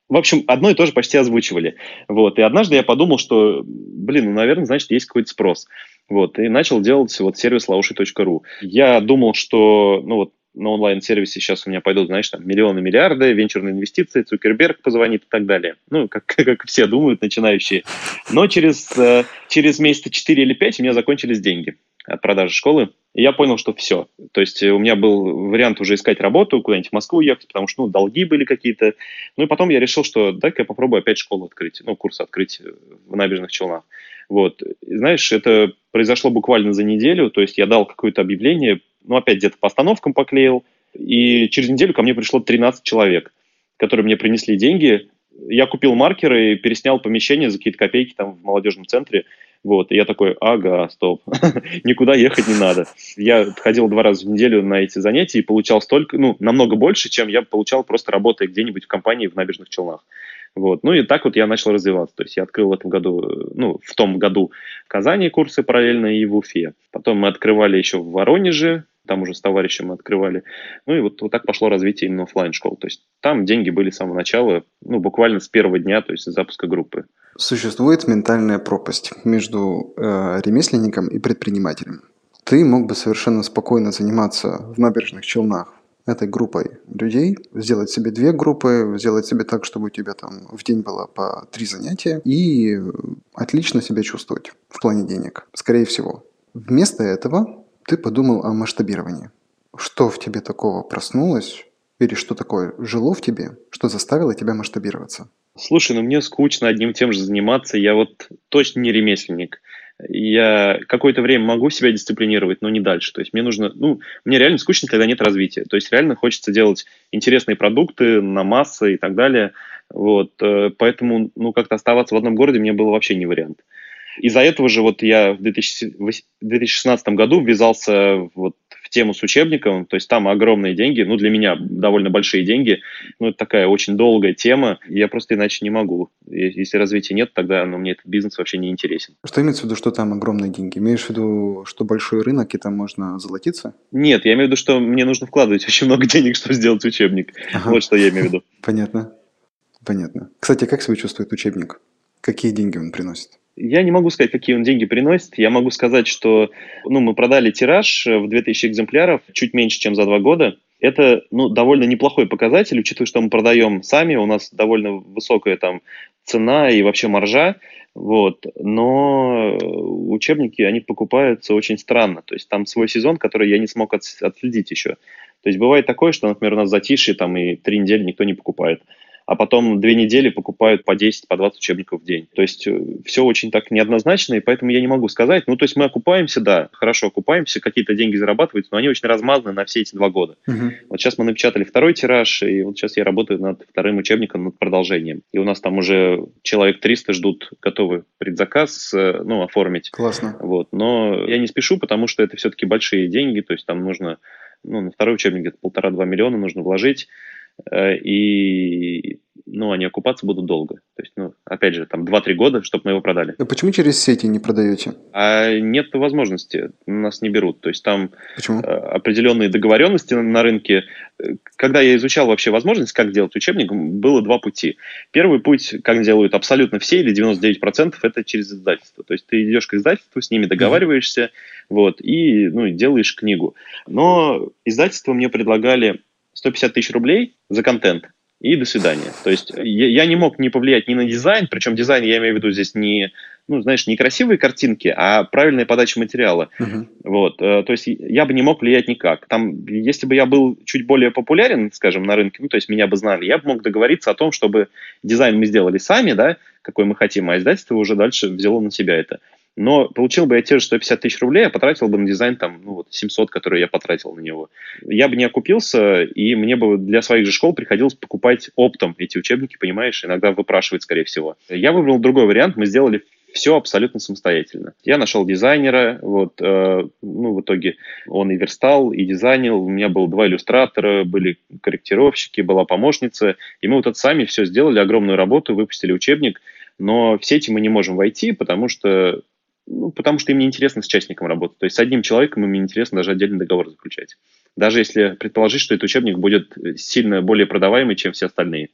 в общем, одно и то же почти озвучивали. Вот. И однажды я подумал, что, блин, ну, наверное, значит, есть какой-то спрос. Вот. И начал делать вот сервис laushi.ru. Я думал, что, ну, вот, на онлайн-сервисе сейчас у меня пойдут, знаешь, там миллионы, миллиарды, венчурные инвестиции, Цукерберг позвонит и так далее. Ну, как, как все думают, начинающие. Но через, э, через месяца 4 или 5 у меня закончились деньги от продажи школы. И я понял, что все. То есть у меня был вариант уже искать работу, куда-нибудь в Москву ехать, потому что ну, долги были какие-то. Ну и потом я решил, что дай-ка я попробую опять школу открыть, ну, курс открыть в набережных Челнах. Вот. И, знаешь, это произошло буквально за неделю, то есть я дал какое-то объявление, ну, опять где-то по остановкам поклеил, и через неделю ко мне пришло 13 человек, которые мне принесли деньги. Я купил маркеры и переснял помещение за какие-то копейки там в молодежном центре. Вот, и я такой, ага, стоп, никуда ехать не надо. Я ходил два раза в неделю на эти занятия и получал столько, ну, намного больше, чем я получал просто работая где-нибудь в компании в набережных Челнах. Вот. Ну и так вот я начал развиваться. То есть я открыл в этом году, ну, в том году в Казани курсы параллельно и в Уфе. Потом мы открывали еще в Воронеже, там уже с товарищем мы открывали. Ну и вот, вот так пошло развитие именно офлайн школ. То есть там деньги были с самого начала, ну, буквально с первого дня, то есть с запуска группы. Существует ментальная пропасть между э, ремесленником и предпринимателем. Ты мог бы совершенно спокойно заниматься в набережных Челнах этой группой людей, сделать себе две группы, сделать себе так, чтобы у тебя там в день было по три занятия и отлично себя чувствовать в плане денег, скорее всего. Вместо этого ты подумал о масштабировании. Что в тебе такого проснулось или что такое жило в тебе, что заставило тебя масштабироваться? Слушай, ну мне скучно одним тем же заниматься. Я вот точно не ремесленник. Я какое-то время могу себя дисциплинировать, но не дальше. То есть мне нужно, ну, мне реально скучно, когда нет развития. То есть реально хочется делать интересные продукты на массы и так далее. Вот, э, поэтому, ну, как-то оставаться в одном городе мне было вообще не вариант. Из-за этого же вот я в 2016 году ввязался вот в тему с учебником, то есть там огромные деньги, ну, для меня довольно большие деньги, ну, это такая очень долгая тема, я просто иначе не могу. Если развития нет, тогда ну, мне этот бизнес вообще не интересен. Что имеется в виду, что там огромные деньги? Имеешь в виду, что большой рынок, и там можно золотиться? Нет, я имею в виду, что мне нужно вкладывать очень много денег, чтобы сделать учебник. Ага. Вот что я имею в виду. Понятно. Понятно. Кстати, как себя чувствует учебник? Какие деньги он приносит? Я не могу сказать, какие он деньги приносит. Я могу сказать, что ну, мы продали тираж в 2000 экземпляров чуть меньше, чем за два года. Это ну, довольно неплохой показатель, учитывая, что мы продаем сами, у нас довольно высокая там цена и вообще маржа. Вот. Но учебники, они покупаются очень странно. То есть там свой сезон, который я не смог отследить еще. То есть бывает такое, что, например, у нас затишье там и три недели никто не покупает а потом две недели покупают по 10, по 20 учебников в день. То есть э, все очень так неоднозначно, и поэтому я не могу сказать. Ну, то есть мы окупаемся, да, хорошо окупаемся, какие-то деньги зарабатываются, но они очень размазаны на все эти два года. Uh-huh. Вот сейчас мы напечатали второй тираж, и вот сейчас я работаю над вторым учебником, над продолжением. И у нас там уже человек 300 ждут, готовы предзаказ, э, ну, оформить. Классно. Вот. Но я не спешу, потому что это все-таки большие деньги, то есть там нужно, ну, на второй учебник где-то полтора-два миллиона нужно вложить. Э, и ну, они окупаться будут долго. То есть, ну, опять же, там 2-3 года, чтобы мы его продали. А почему через сети не продаете? А нет возможности, нас не берут. То есть там почему? Э, определенные договоренности на, на рынке. Когда я изучал вообще возможность, как делать учебник, было два пути. Первый путь, как делают абсолютно все или 99%, это через издательство. То есть ты идешь к издательству, с ними договариваешься, mm-hmm. вот, и ну, делаешь книгу. Но издательство мне предлагали 150 тысяч рублей за контент и до свидания. То есть я, я не мог не повлиять ни на дизайн, причем дизайн я имею в виду здесь не, ну, знаешь, не красивые картинки, а правильная подача материала. Uh-huh. Вот, э, то есть я бы не мог влиять никак. Там, если бы я был чуть более популярен, скажем, на рынке, ну, то есть меня бы знали, я бы мог договориться о том, чтобы дизайн мы сделали сами, да, какой мы хотим, а издательство уже дальше взяло на себя это. Но получил бы я те же 150 тысяч рублей, а потратил бы на дизайн там, ну вот 700, которые я потратил на него. Я бы не окупился, и мне бы для своих же школ приходилось покупать оптом эти учебники, понимаешь, иногда выпрашивать, скорее всего. Я выбрал другой вариант, мы сделали все абсолютно самостоятельно. Я нашел дизайнера, вот, э, ну, в итоге он и верстал, и дизайнил, у меня было два иллюстратора, были корректировщики, была помощница, и мы вот это сами все сделали, огромную работу, выпустили учебник, но в сети мы не можем войти, потому что ну, потому что им не интересно с частником работать. То есть с одним человеком им не интересно даже отдельный договор заключать. Даже если предположить, что этот учебник будет сильно более продаваемый, чем все остальные.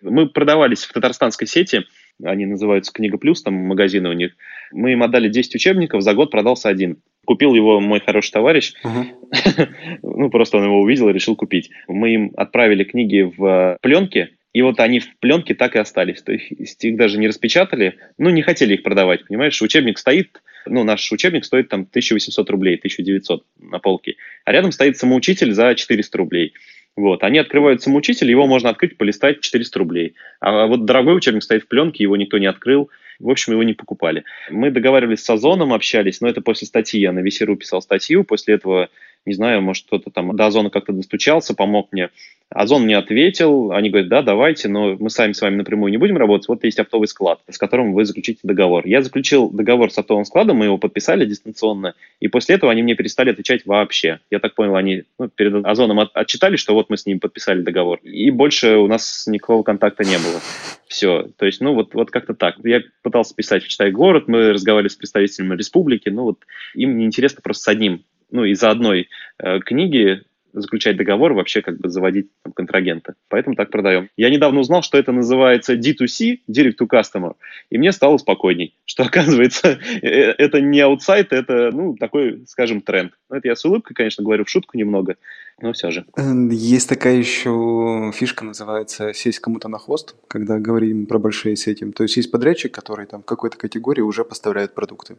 Мы продавались в татарстанской сети, они называются «Книга плюс», там магазины у них. Мы им отдали 10 учебников, за год продался один. Купил его мой хороший товарищ, uh-huh. ну, просто он его увидел и решил купить. Мы им отправили книги в пленке, и вот они в пленке так и остались. То есть их даже не распечатали, ну, не хотели их продавать, понимаешь? Учебник стоит, ну, наш учебник стоит там 1800 рублей, 1900 на полке. А рядом стоит самоучитель за 400 рублей. Вот, они открывают самоучитель, его можно открыть, полистать 400 рублей. А вот дорогой учебник стоит в пленке, его никто не открыл. В общем, его не покупали. Мы договаривались с Озоном, общались, но это после статьи. Я на Весеру писал статью, после этого, не знаю, может, кто-то там до Озона как-то достучался, помог мне Озон мне ответил, они говорят, да, давайте, но мы сами с вами напрямую не будем работать, вот есть оптовый склад, с которым вы заключите договор. Я заключил договор с оптовым складом, мы его подписали дистанционно, и после этого они мне перестали отвечать вообще. Я так понял, они ну, перед Озоном от, отчитали, что вот мы с ним подписали договор, и больше у нас никакого контакта не было. Все, то есть, ну, вот, вот как-то так. Я пытался писать в «Читай город», мы разговаривали с представителями республики, ну, вот им неинтересно просто с одним ну, из-за одной э, книги заключать договор, вообще как бы заводить там, контрагента. Поэтому так продаем. Я недавно узнал, что это называется D2C, Direct to Customer, и мне стало спокойней, что оказывается э, это не аутсайд, это, ну, такой, скажем, тренд. Это я с улыбкой, конечно, говорю в шутку немного, но все же. Есть такая еще фишка, называется «сесть кому-то на хвост», когда говорим про большие сети. То есть есть подрядчик, который там в какой-то категории уже поставляет продукты.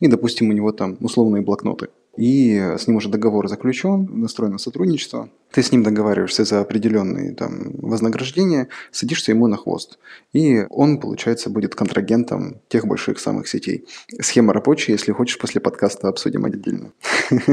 И, допустим, у него там условные блокноты и с ним уже договор заключен, настроено сотрудничество. Ты с ним договариваешься за определенные там, вознаграждения, садишься ему на хвост. И он, получается, будет контрагентом тех больших самых сетей. Схема рабочая, если хочешь, после подкаста обсудим отдельно.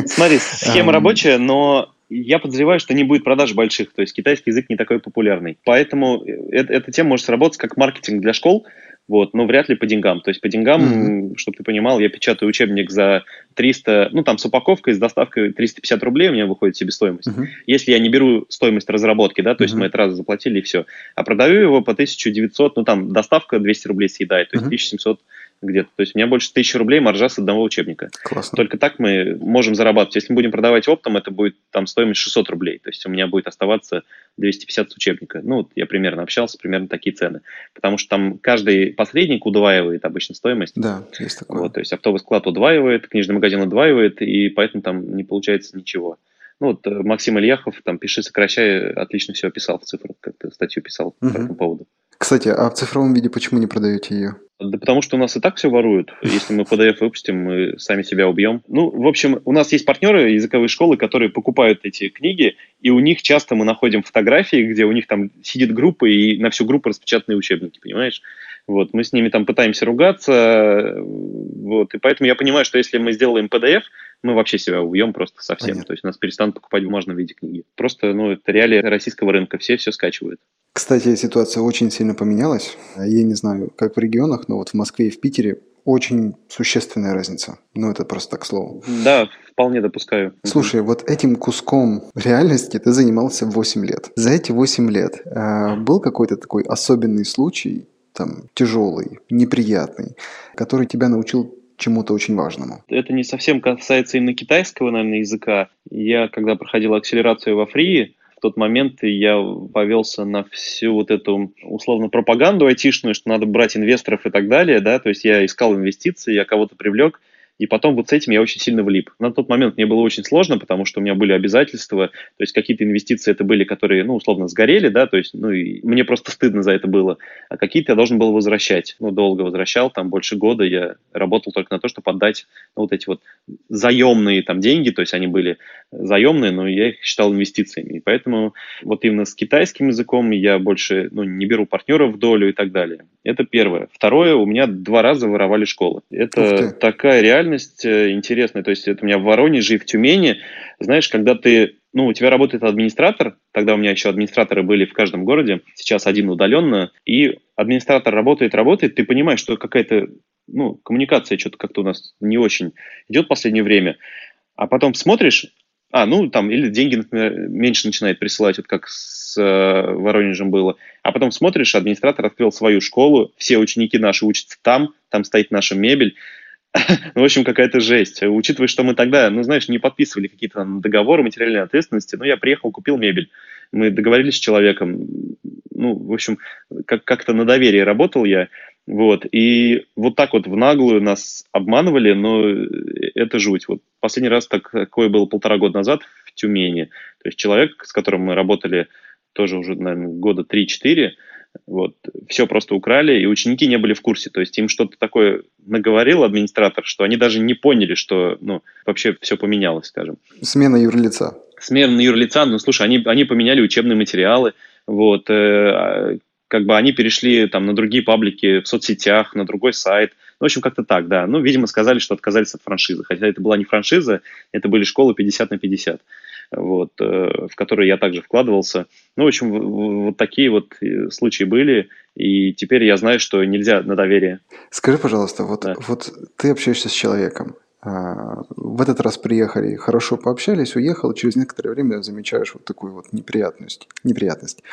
Смотри, схема рабочая, но я подозреваю, что не будет продаж больших, то есть китайский язык не такой популярный. Поэтому эта тема может сработать как маркетинг для школ, вот, но вряд ли по деньгам. То есть по деньгам, mm-hmm. чтобы ты понимал, я печатаю учебник за 300, ну там с упаковкой, с доставкой 350 рублей у меня выходит себестоимость. Mm-hmm. Если я не беру стоимость разработки, да, то есть mm-hmm. мы это раз заплатили и все, а продаю его по 1900, ну там доставка 200 рублей съедает, то есть mm-hmm. 1700 где-то. То есть у меня больше тысячи рублей маржа с одного учебника. Классно. Только так мы можем зарабатывать. Если мы будем продавать оптом, это будет там стоимость 600 рублей. То есть у меня будет оставаться 250 с учебника. Ну, вот я примерно общался, примерно такие цены. Потому что там каждый посредник удваивает обычно стоимость. Да, есть такое. Вот, то есть оптовый склад удваивает, книжный магазин удваивает, и поэтому там не получается ничего. Ну, вот э, Максим Ильяхов, там, пиши, сокращай, отлично все описал в цифрах, как-то статью писал угу. по этому поводу. Кстати, а в цифровом виде почему не продаете ее? Да потому что у нас и так все воруют. Если мы PDF выпустим, мы сами себя убьем. Ну, в общем, у нас есть партнеры языковые школы, которые покупают эти книги, и у них часто мы находим фотографии, где у них там сидит группа, и на всю группу распечатанные учебники, понимаешь? Вот, мы с ними там пытаемся ругаться, вот, и поэтому я понимаю, что если мы сделаем PDF, мы вообще себя убьем просто совсем. Понятно. То есть нас перестанут покупать в бумажном виде книги. Просто, ну, это реалии российского рынка, все все скачивают. Кстати, ситуация очень сильно поменялась. Я не знаю, как в регионах, но вот в Москве и в Питере очень существенная разница. Ну, это просто так к слову. Да, вполне допускаю. Слушай, вот этим куском реальности ты занимался 8 лет. За эти 8 лет э, был какой-то такой особенный случай, там, тяжелый, неприятный, который тебя научил чему-то очень важному. Это не совсем касается именно китайского, наверное, языка. Я, когда проходил акселерацию во Фрии, в тот момент я повелся на всю вот эту условно пропаганду айтишную, что надо брать инвесторов и так далее, да, то есть я искал инвестиции, я кого-то привлек, и потом вот с этим я очень сильно влип. На тот момент мне было очень сложно, потому что у меня были обязательства, то есть какие-то инвестиции это были, которые, ну, условно, сгорели, да, то есть, ну, и мне просто стыдно за это было. А какие-то я должен был возвращать. Ну, долго возвращал, там больше года я работал только на то, чтобы отдать ну, вот эти вот заемные там деньги, то есть они были заемные, но я их считал инвестициями. И поэтому вот именно с китайским языком я больше, ну, не беру партнеров в долю и так далее. Это первое. Второе, у меня два раза воровали школы. Это такая реальность э, интересная. То есть это у меня в Воронеже и в Тюмени. Знаешь, когда ты ну, у тебя работает администратор, тогда у меня еще администраторы были в каждом городе, сейчас один удаленно, и администратор работает, работает, ты понимаешь, что какая-то, ну, коммуникация что-то как-то у нас не очень идет в последнее время, а потом смотришь, а, ну, там, или деньги, например, меньше начинает присылать, вот как с э, Воронежем было. А потом смотришь, администратор открыл свою школу, все ученики наши учатся там, там стоит наша мебель. ну, в общем, какая-то жесть. Учитывая, что мы тогда, ну, знаешь, не подписывали какие-то договоры материальной ответственности, ну, я приехал, купил мебель. Мы договорились с человеком. Ну, в общем, как- как-то на доверие работал я. Вот, и вот так вот в наглую нас обманывали, но это жуть. Вот последний раз так, такое было полтора года назад в Тюмени. То есть человек, с которым мы работали тоже уже, наверное, года 3-4, вот, все просто украли, и ученики не были в курсе. То есть им что-то такое наговорил администратор, что они даже не поняли, что ну, вообще все поменялось, скажем. Смена юрлица. Смена юрлица, ну, слушай, они, они поменяли учебные материалы, вот, э, как бы они перешли там на другие паблики в соцсетях, на другой сайт. Ну, в общем, как-то так, да. Ну, видимо, сказали, что отказались от франшизы. Хотя это была не франшиза, это были школы 50 на 50. Вот, в которые я также вкладывался. Ну, в общем, вот такие вот случаи были, и теперь я знаю, что нельзя на доверие. Скажи, пожалуйста, вот, да. вот ты общаешься с человеком, а, в этот раз приехали, хорошо пообщались, уехал, через некоторое время замечаешь вот такую вот неприятность. неприятность.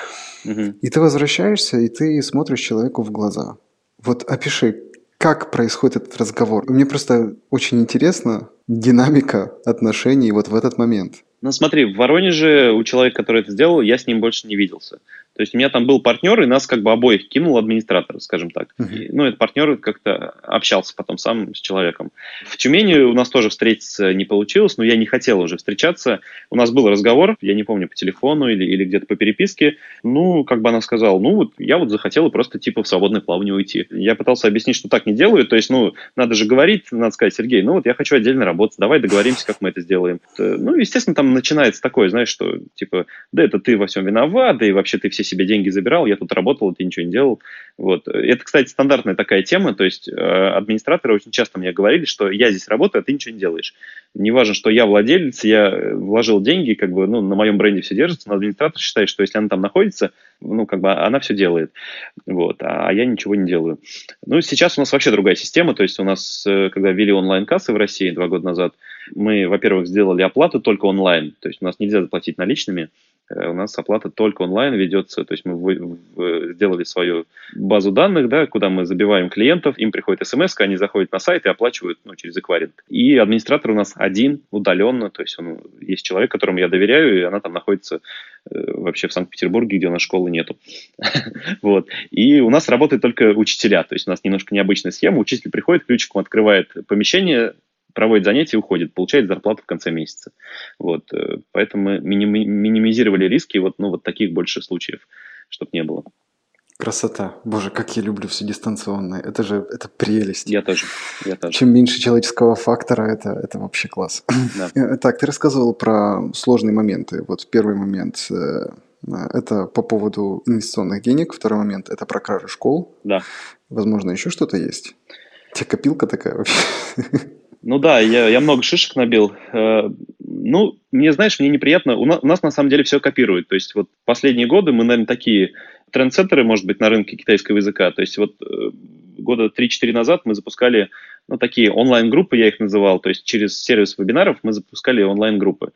Угу. И ты возвращаешься, и ты смотришь человеку в глаза. Вот опиши, как происходит этот разговор. Мне просто очень интересна динамика отношений вот в этот момент. Ну смотри, в Воронеже у человека, который это сделал, я с ним больше не виделся. То есть у меня там был партнер, и нас как бы обоих кинул администратор, скажем так. И, ну, этот партнер как-то общался потом сам с человеком. В Тюмени у нас тоже встретиться не получилось, но я не хотел уже встречаться. У нас был разговор, я не помню, по телефону или, или где-то по переписке. Ну, как бы она сказала, ну, вот я вот захотела просто типа в свободное плавание уйти. Я пытался объяснить, что так не делаю. То есть, ну, надо же говорить, надо сказать, Сергей, ну вот я хочу отдельно работать, давай договоримся, как мы это сделаем. Ну, естественно, там начинается такое, знаешь, что типа, да это ты во всем виноват, да и вообще ты все себе деньги забирал, я тут работал, ты ничего не делал. Вот. Это, кстати, стандартная такая тема, то есть э, администраторы очень часто мне говорили, что я здесь работаю, а ты ничего не делаешь. Не важно, что я владелец, я вложил деньги, как бы, ну, на моем бренде все держится, но администратор считает, что если она там находится, ну, как бы она все делает, вот, а я ничего не делаю. Ну, сейчас у нас вообще другая система, то есть у нас, э, когда ввели онлайн-кассы в России два года назад, мы, во-первых, сделали оплату только онлайн, то есть у нас нельзя заплатить наличными, у нас оплата только онлайн ведется, то есть мы в, в, сделали свою базу данных, да, куда мы забиваем клиентов, им приходит смс, они заходят на сайт и оплачивают ну, через эквайринг. И администратор у нас один, удаленно, то есть он, есть человек, которому я доверяю, и она там находится э, вообще в Санкт-Петербурге, где у нас школы нету. вот. И у нас работают только учителя, то есть у нас немножко необычная схема, учитель приходит, ключиком открывает помещение, проводит занятия и уходит, получает зарплату в конце месяца. Вот, э, поэтому мы минимизировали риски вот, ну, вот таких больше случаев, чтобы не было. Красота. Боже, как я люблю все дистанционное. Это же, это прелесть. Я тоже. Я тоже. Чем меньше человеческого фактора, это, это вообще класс. Да. Так, ты рассказывал про сложные моменты. Вот первый момент э, это по поводу инвестиционных денег. Второй момент – это про кражи школ. Да. Возможно, еще что-то есть? У тебя копилка такая вообще? Ну да, я, я много шишек набил. Э, ну, мне, знаешь, мне неприятно. У нас, у нас на самом деле все копируют. То есть вот последние годы мы, наверное, такие трендсеттеры, может быть, на рынке китайского языка. То есть вот э, года 3-4 назад мы запускали ну, такие онлайн-группы, я их называл. То есть через сервис вебинаров мы запускали онлайн-группы.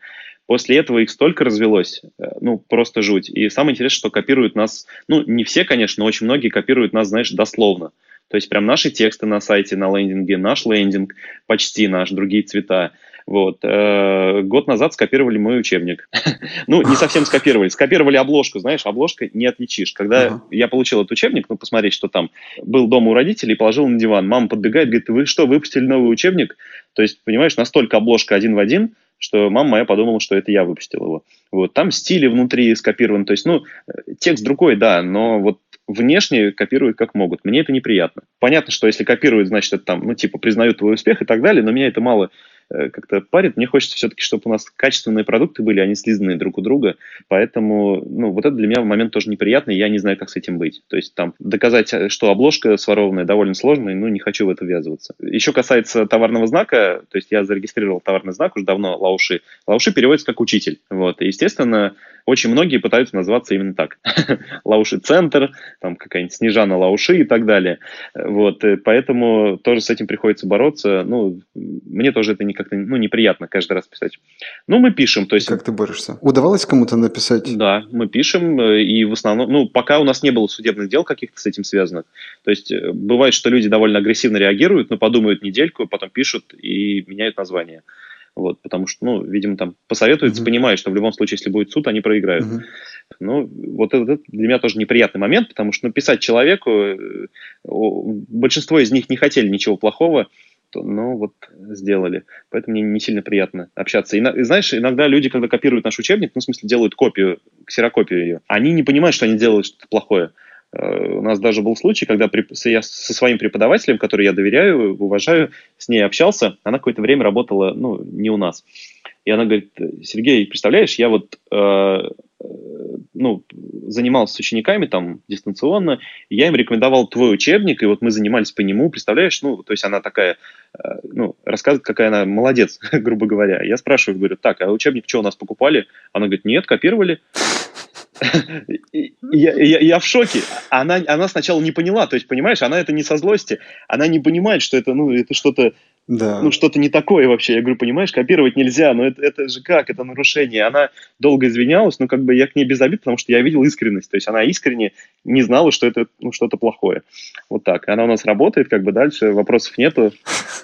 После этого их столько развелось, э, ну, просто жуть. И самое интересное, что копируют нас, ну, не все, конечно, но очень многие копируют нас, знаешь, дословно. То есть прям наши тексты на сайте, на лендинге, наш лендинг, почти наш, другие цвета. Вот. Э, год назад скопировали мой учебник. ну, не совсем скопировали. Скопировали обложку, знаешь, обложка не отличишь. Когда я получил этот учебник, ну, посмотреть, что там, был дома у родителей, положил на диван. Мама подбегает, говорит, вы что, выпустили новый учебник? То есть, понимаешь, настолько обложка один в один, что мама моя подумала, что это я выпустил его. Вот. Там стили внутри скопированы. То есть, ну, текст другой, да, но вот внешне копируют как могут. Мне это неприятно. Понятно, что если копируют, значит, это там, ну, типа, признают твой успех и так далее, но меня это мало как-то парит. Мне хочется все-таки, чтобы у нас качественные продукты были, а не слизанные друг у друга. Поэтому, ну, вот это для меня в момент тоже неприятно, и я не знаю, как с этим быть. То есть там доказать, что обложка сворованная, довольно сложно, и, ну, не хочу в это ввязываться. Еще касается товарного знака, то есть я зарегистрировал товарный знак уже давно, Лауши. Лауши переводится как учитель. Вот. И, естественно, очень многие пытаются называться именно так. Лауши центр, там какая-нибудь Снежана Лауши и так далее. Вот. Поэтому тоже с этим приходится бороться. Ну, мне тоже это не как-то ну, неприятно каждый раз писать. Ну, мы пишем. То есть... Как ты борешься? Удавалось кому-то написать? Да, мы пишем, э, и в основном, ну, пока у нас не было судебных дел каких-то с этим связанных. То есть э, бывает, что люди довольно агрессивно реагируют, но подумают недельку, потом пишут и меняют название. Вот, потому что, ну, видимо, там посоветуются, uh-huh. понимают, что в любом случае, если будет суд, они проиграют. Uh-huh. Ну, вот это, это для меня тоже неприятный момент, потому что, ну, писать человеку, э, большинство из них не хотели ничего плохого, ну, вот сделали. Поэтому мне не сильно приятно общаться. И, и знаешь, иногда люди, когда копируют наш учебник, ну, в смысле, делают копию, ксерокопию ее, они не понимают, что они делают что-то плохое. Э, у нас даже был случай, когда я со своим преподавателем, который я доверяю, уважаю, с ней общался, она какое-то время работала, ну, не у нас. И она говорит, Сергей, представляешь, я вот э, ну, занимался с учениками там дистанционно, я им рекомендовал твой учебник, и вот мы занимались по нему, представляешь, ну, то есть она такая, ну, рассказывает, какая она молодец, грубо говоря. Я спрашиваю, говорю, так, а учебник что у нас покупали? Она говорит, нет, копировали я, я, я в шоке. Она, она сначала не поняла, то есть, понимаешь, она это не со злости, она не понимает, что это, ну, это что-то да. ну, что-то не такое вообще. Я говорю, понимаешь, копировать нельзя, но это, это же как, это нарушение. Она долго извинялась, но как бы я к ней без обид, потому что я видел искренность. То есть она искренне не знала, что это ну, что-то плохое. Вот так. Она у нас работает, как бы дальше вопросов нету.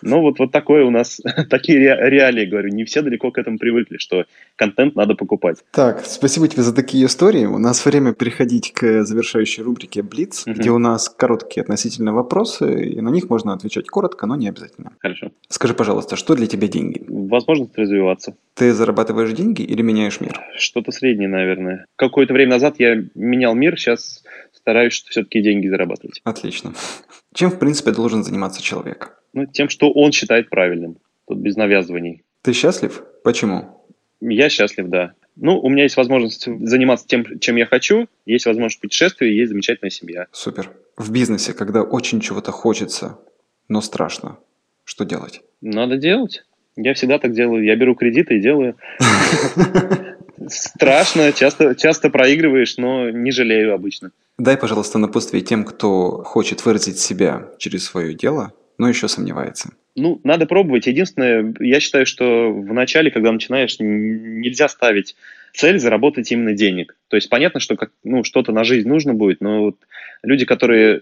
Но вот, вот такое у нас, такие реалии, говорю. Не все далеко к этому привыкли, что контент надо покупать. Так, спасибо тебе за такие истории. У нас время переходить к завершающей рубрике Блиц, угу. где у нас короткие относительно вопросы, и на них можно отвечать коротко, но не обязательно. Хорошо. Скажи, пожалуйста, что для тебя деньги? Возможность развиваться. Ты зарабатываешь деньги или меняешь мир? Что-то среднее, наверное. Какое-то время назад я менял мир, сейчас стараюсь все-таки деньги зарабатывать. Отлично. Чем, в принципе, должен заниматься человек? Ну, тем, что он считает правильным. Тут без навязываний. Ты счастлив? Почему? Я счастлив, да. Ну, у меня есть возможность заниматься тем, чем я хочу, есть возможность путешествия, есть замечательная семья. Супер. В бизнесе, когда очень чего-то хочется, но страшно, что делать? Надо делать. Я всегда так делаю. Я беру кредиты и делаю. Страшно, часто, часто проигрываешь, но не жалею обычно. Дай, пожалуйста, напутствие тем, кто хочет выразить себя через свое дело, но еще сомневается. Ну, надо пробовать. Единственное, я считаю, что в начале, когда начинаешь, нельзя ставить цель заработать именно денег. То есть понятно, что как, ну, что-то на жизнь нужно будет, но вот люди, которые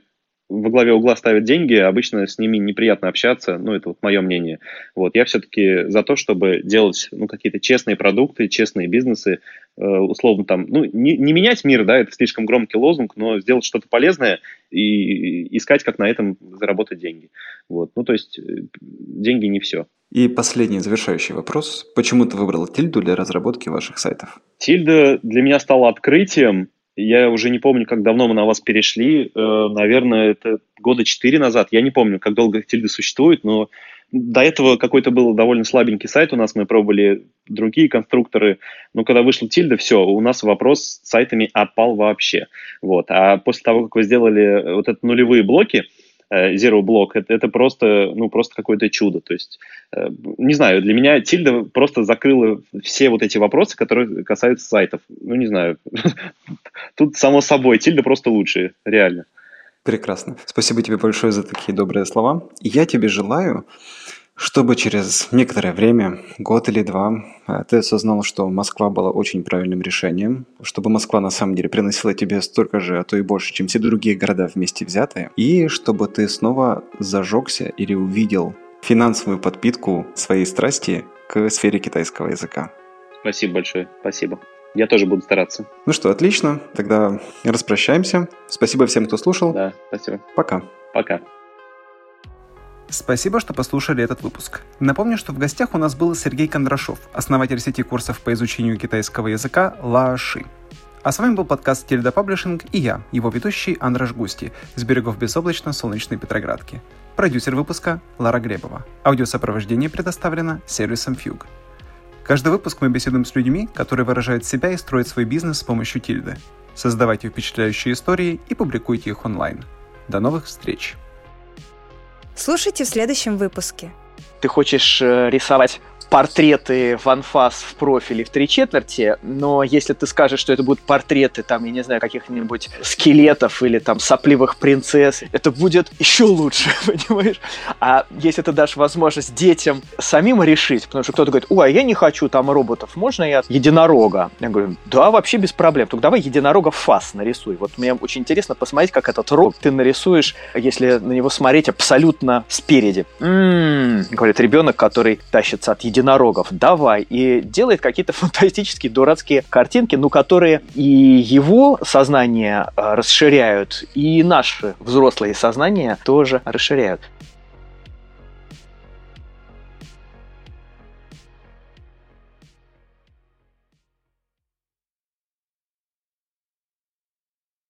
во главе угла ставят деньги, обычно с ними неприятно общаться, ну, это вот мое мнение. Вот, я все-таки за то, чтобы делать, ну, какие-то честные продукты, честные бизнесы, э, условно там, ну, не, не менять мир, да, это слишком громкий лозунг, но сделать что-то полезное и искать, как на этом заработать деньги. Вот, ну, то есть э, деньги не все. И последний завершающий вопрос. Почему ты выбрал Тильду для разработки ваших сайтов? Тильда для меня стала открытием, я уже не помню, как давно мы на вас перешли. Э, наверное, это года четыре назад. Я не помню, как долго Тильда существует, но до этого какой-то был довольно слабенький сайт у нас, мы пробовали другие конструкторы, но когда вышла Тильда, все, у нас вопрос с сайтами отпал вообще. Вот. А после того, как вы сделали вот это нулевые блоки, Zero Block, это, это просто, ну, просто какое-то чудо. То есть, э, не знаю, для меня Тильда просто закрыла все вот эти вопросы, которые касаются сайтов. Ну, не знаю. Тут, само собой, Тильда просто лучшие, реально. Прекрасно. Спасибо тебе большое за такие добрые слова. Я тебе желаю, чтобы через некоторое время, год или два, э, ты осознал, что Москва была очень правильным решением, чтобы Москва на самом деле приносила тебе столько же, а то и больше, чем все другие города вместе взятые, и чтобы ты снова зажегся или увидел финансовую подпитку своей страсти к сфере китайского языка. Спасибо большое, спасибо. Я тоже буду стараться. Ну что, отлично. Тогда распрощаемся. Спасибо всем, кто слушал. Да, спасибо. Пока. Пока. Спасибо, что послушали этот выпуск. Напомню, что в гостях у нас был Сергей Кондрашов, основатель сети курсов по изучению китайского языка Лаоши. А с вами был подкаст Тельда Паблишинг и я, его ведущий Андраш Густи, с берегов безоблачно-солнечной Петроградки. Продюсер выпуска Лара Гребова. Аудиосопровождение предоставлено сервисом Fugue. Каждый выпуск мы беседуем с людьми, которые выражают себя и строят свой бизнес с помощью тильды. Создавайте впечатляющие истории и публикуйте их онлайн. До новых встреч! Слушайте в следующем выпуске. Ты хочешь э, рисовать портреты в анфас в профиле в три четверти, но если ты скажешь, что это будут портреты, там, я не знаю, каких-нибудь скелетов или там сопливых принцесс, это будет еще лучше, понимаешь? А если ты дашь возможность детям самим решить, потому что кто-то говорит, ой, а я не хочу там роботов, можно я единорога? Я говорю, да, вообще без проблем, только давай единорога фас нарисуй. Вот мне очень интересно посмотреть, как этот рог ты нарисуешь, если на него смотреть абсолютно спереди. М-м-м, говорит ребенок, который тащится от единорогов, давай. И делает какие-то фантастические дурацкие картинки, ну, которые и его сознание э, расширяют, и наши взрослые сознания тоже расширяют.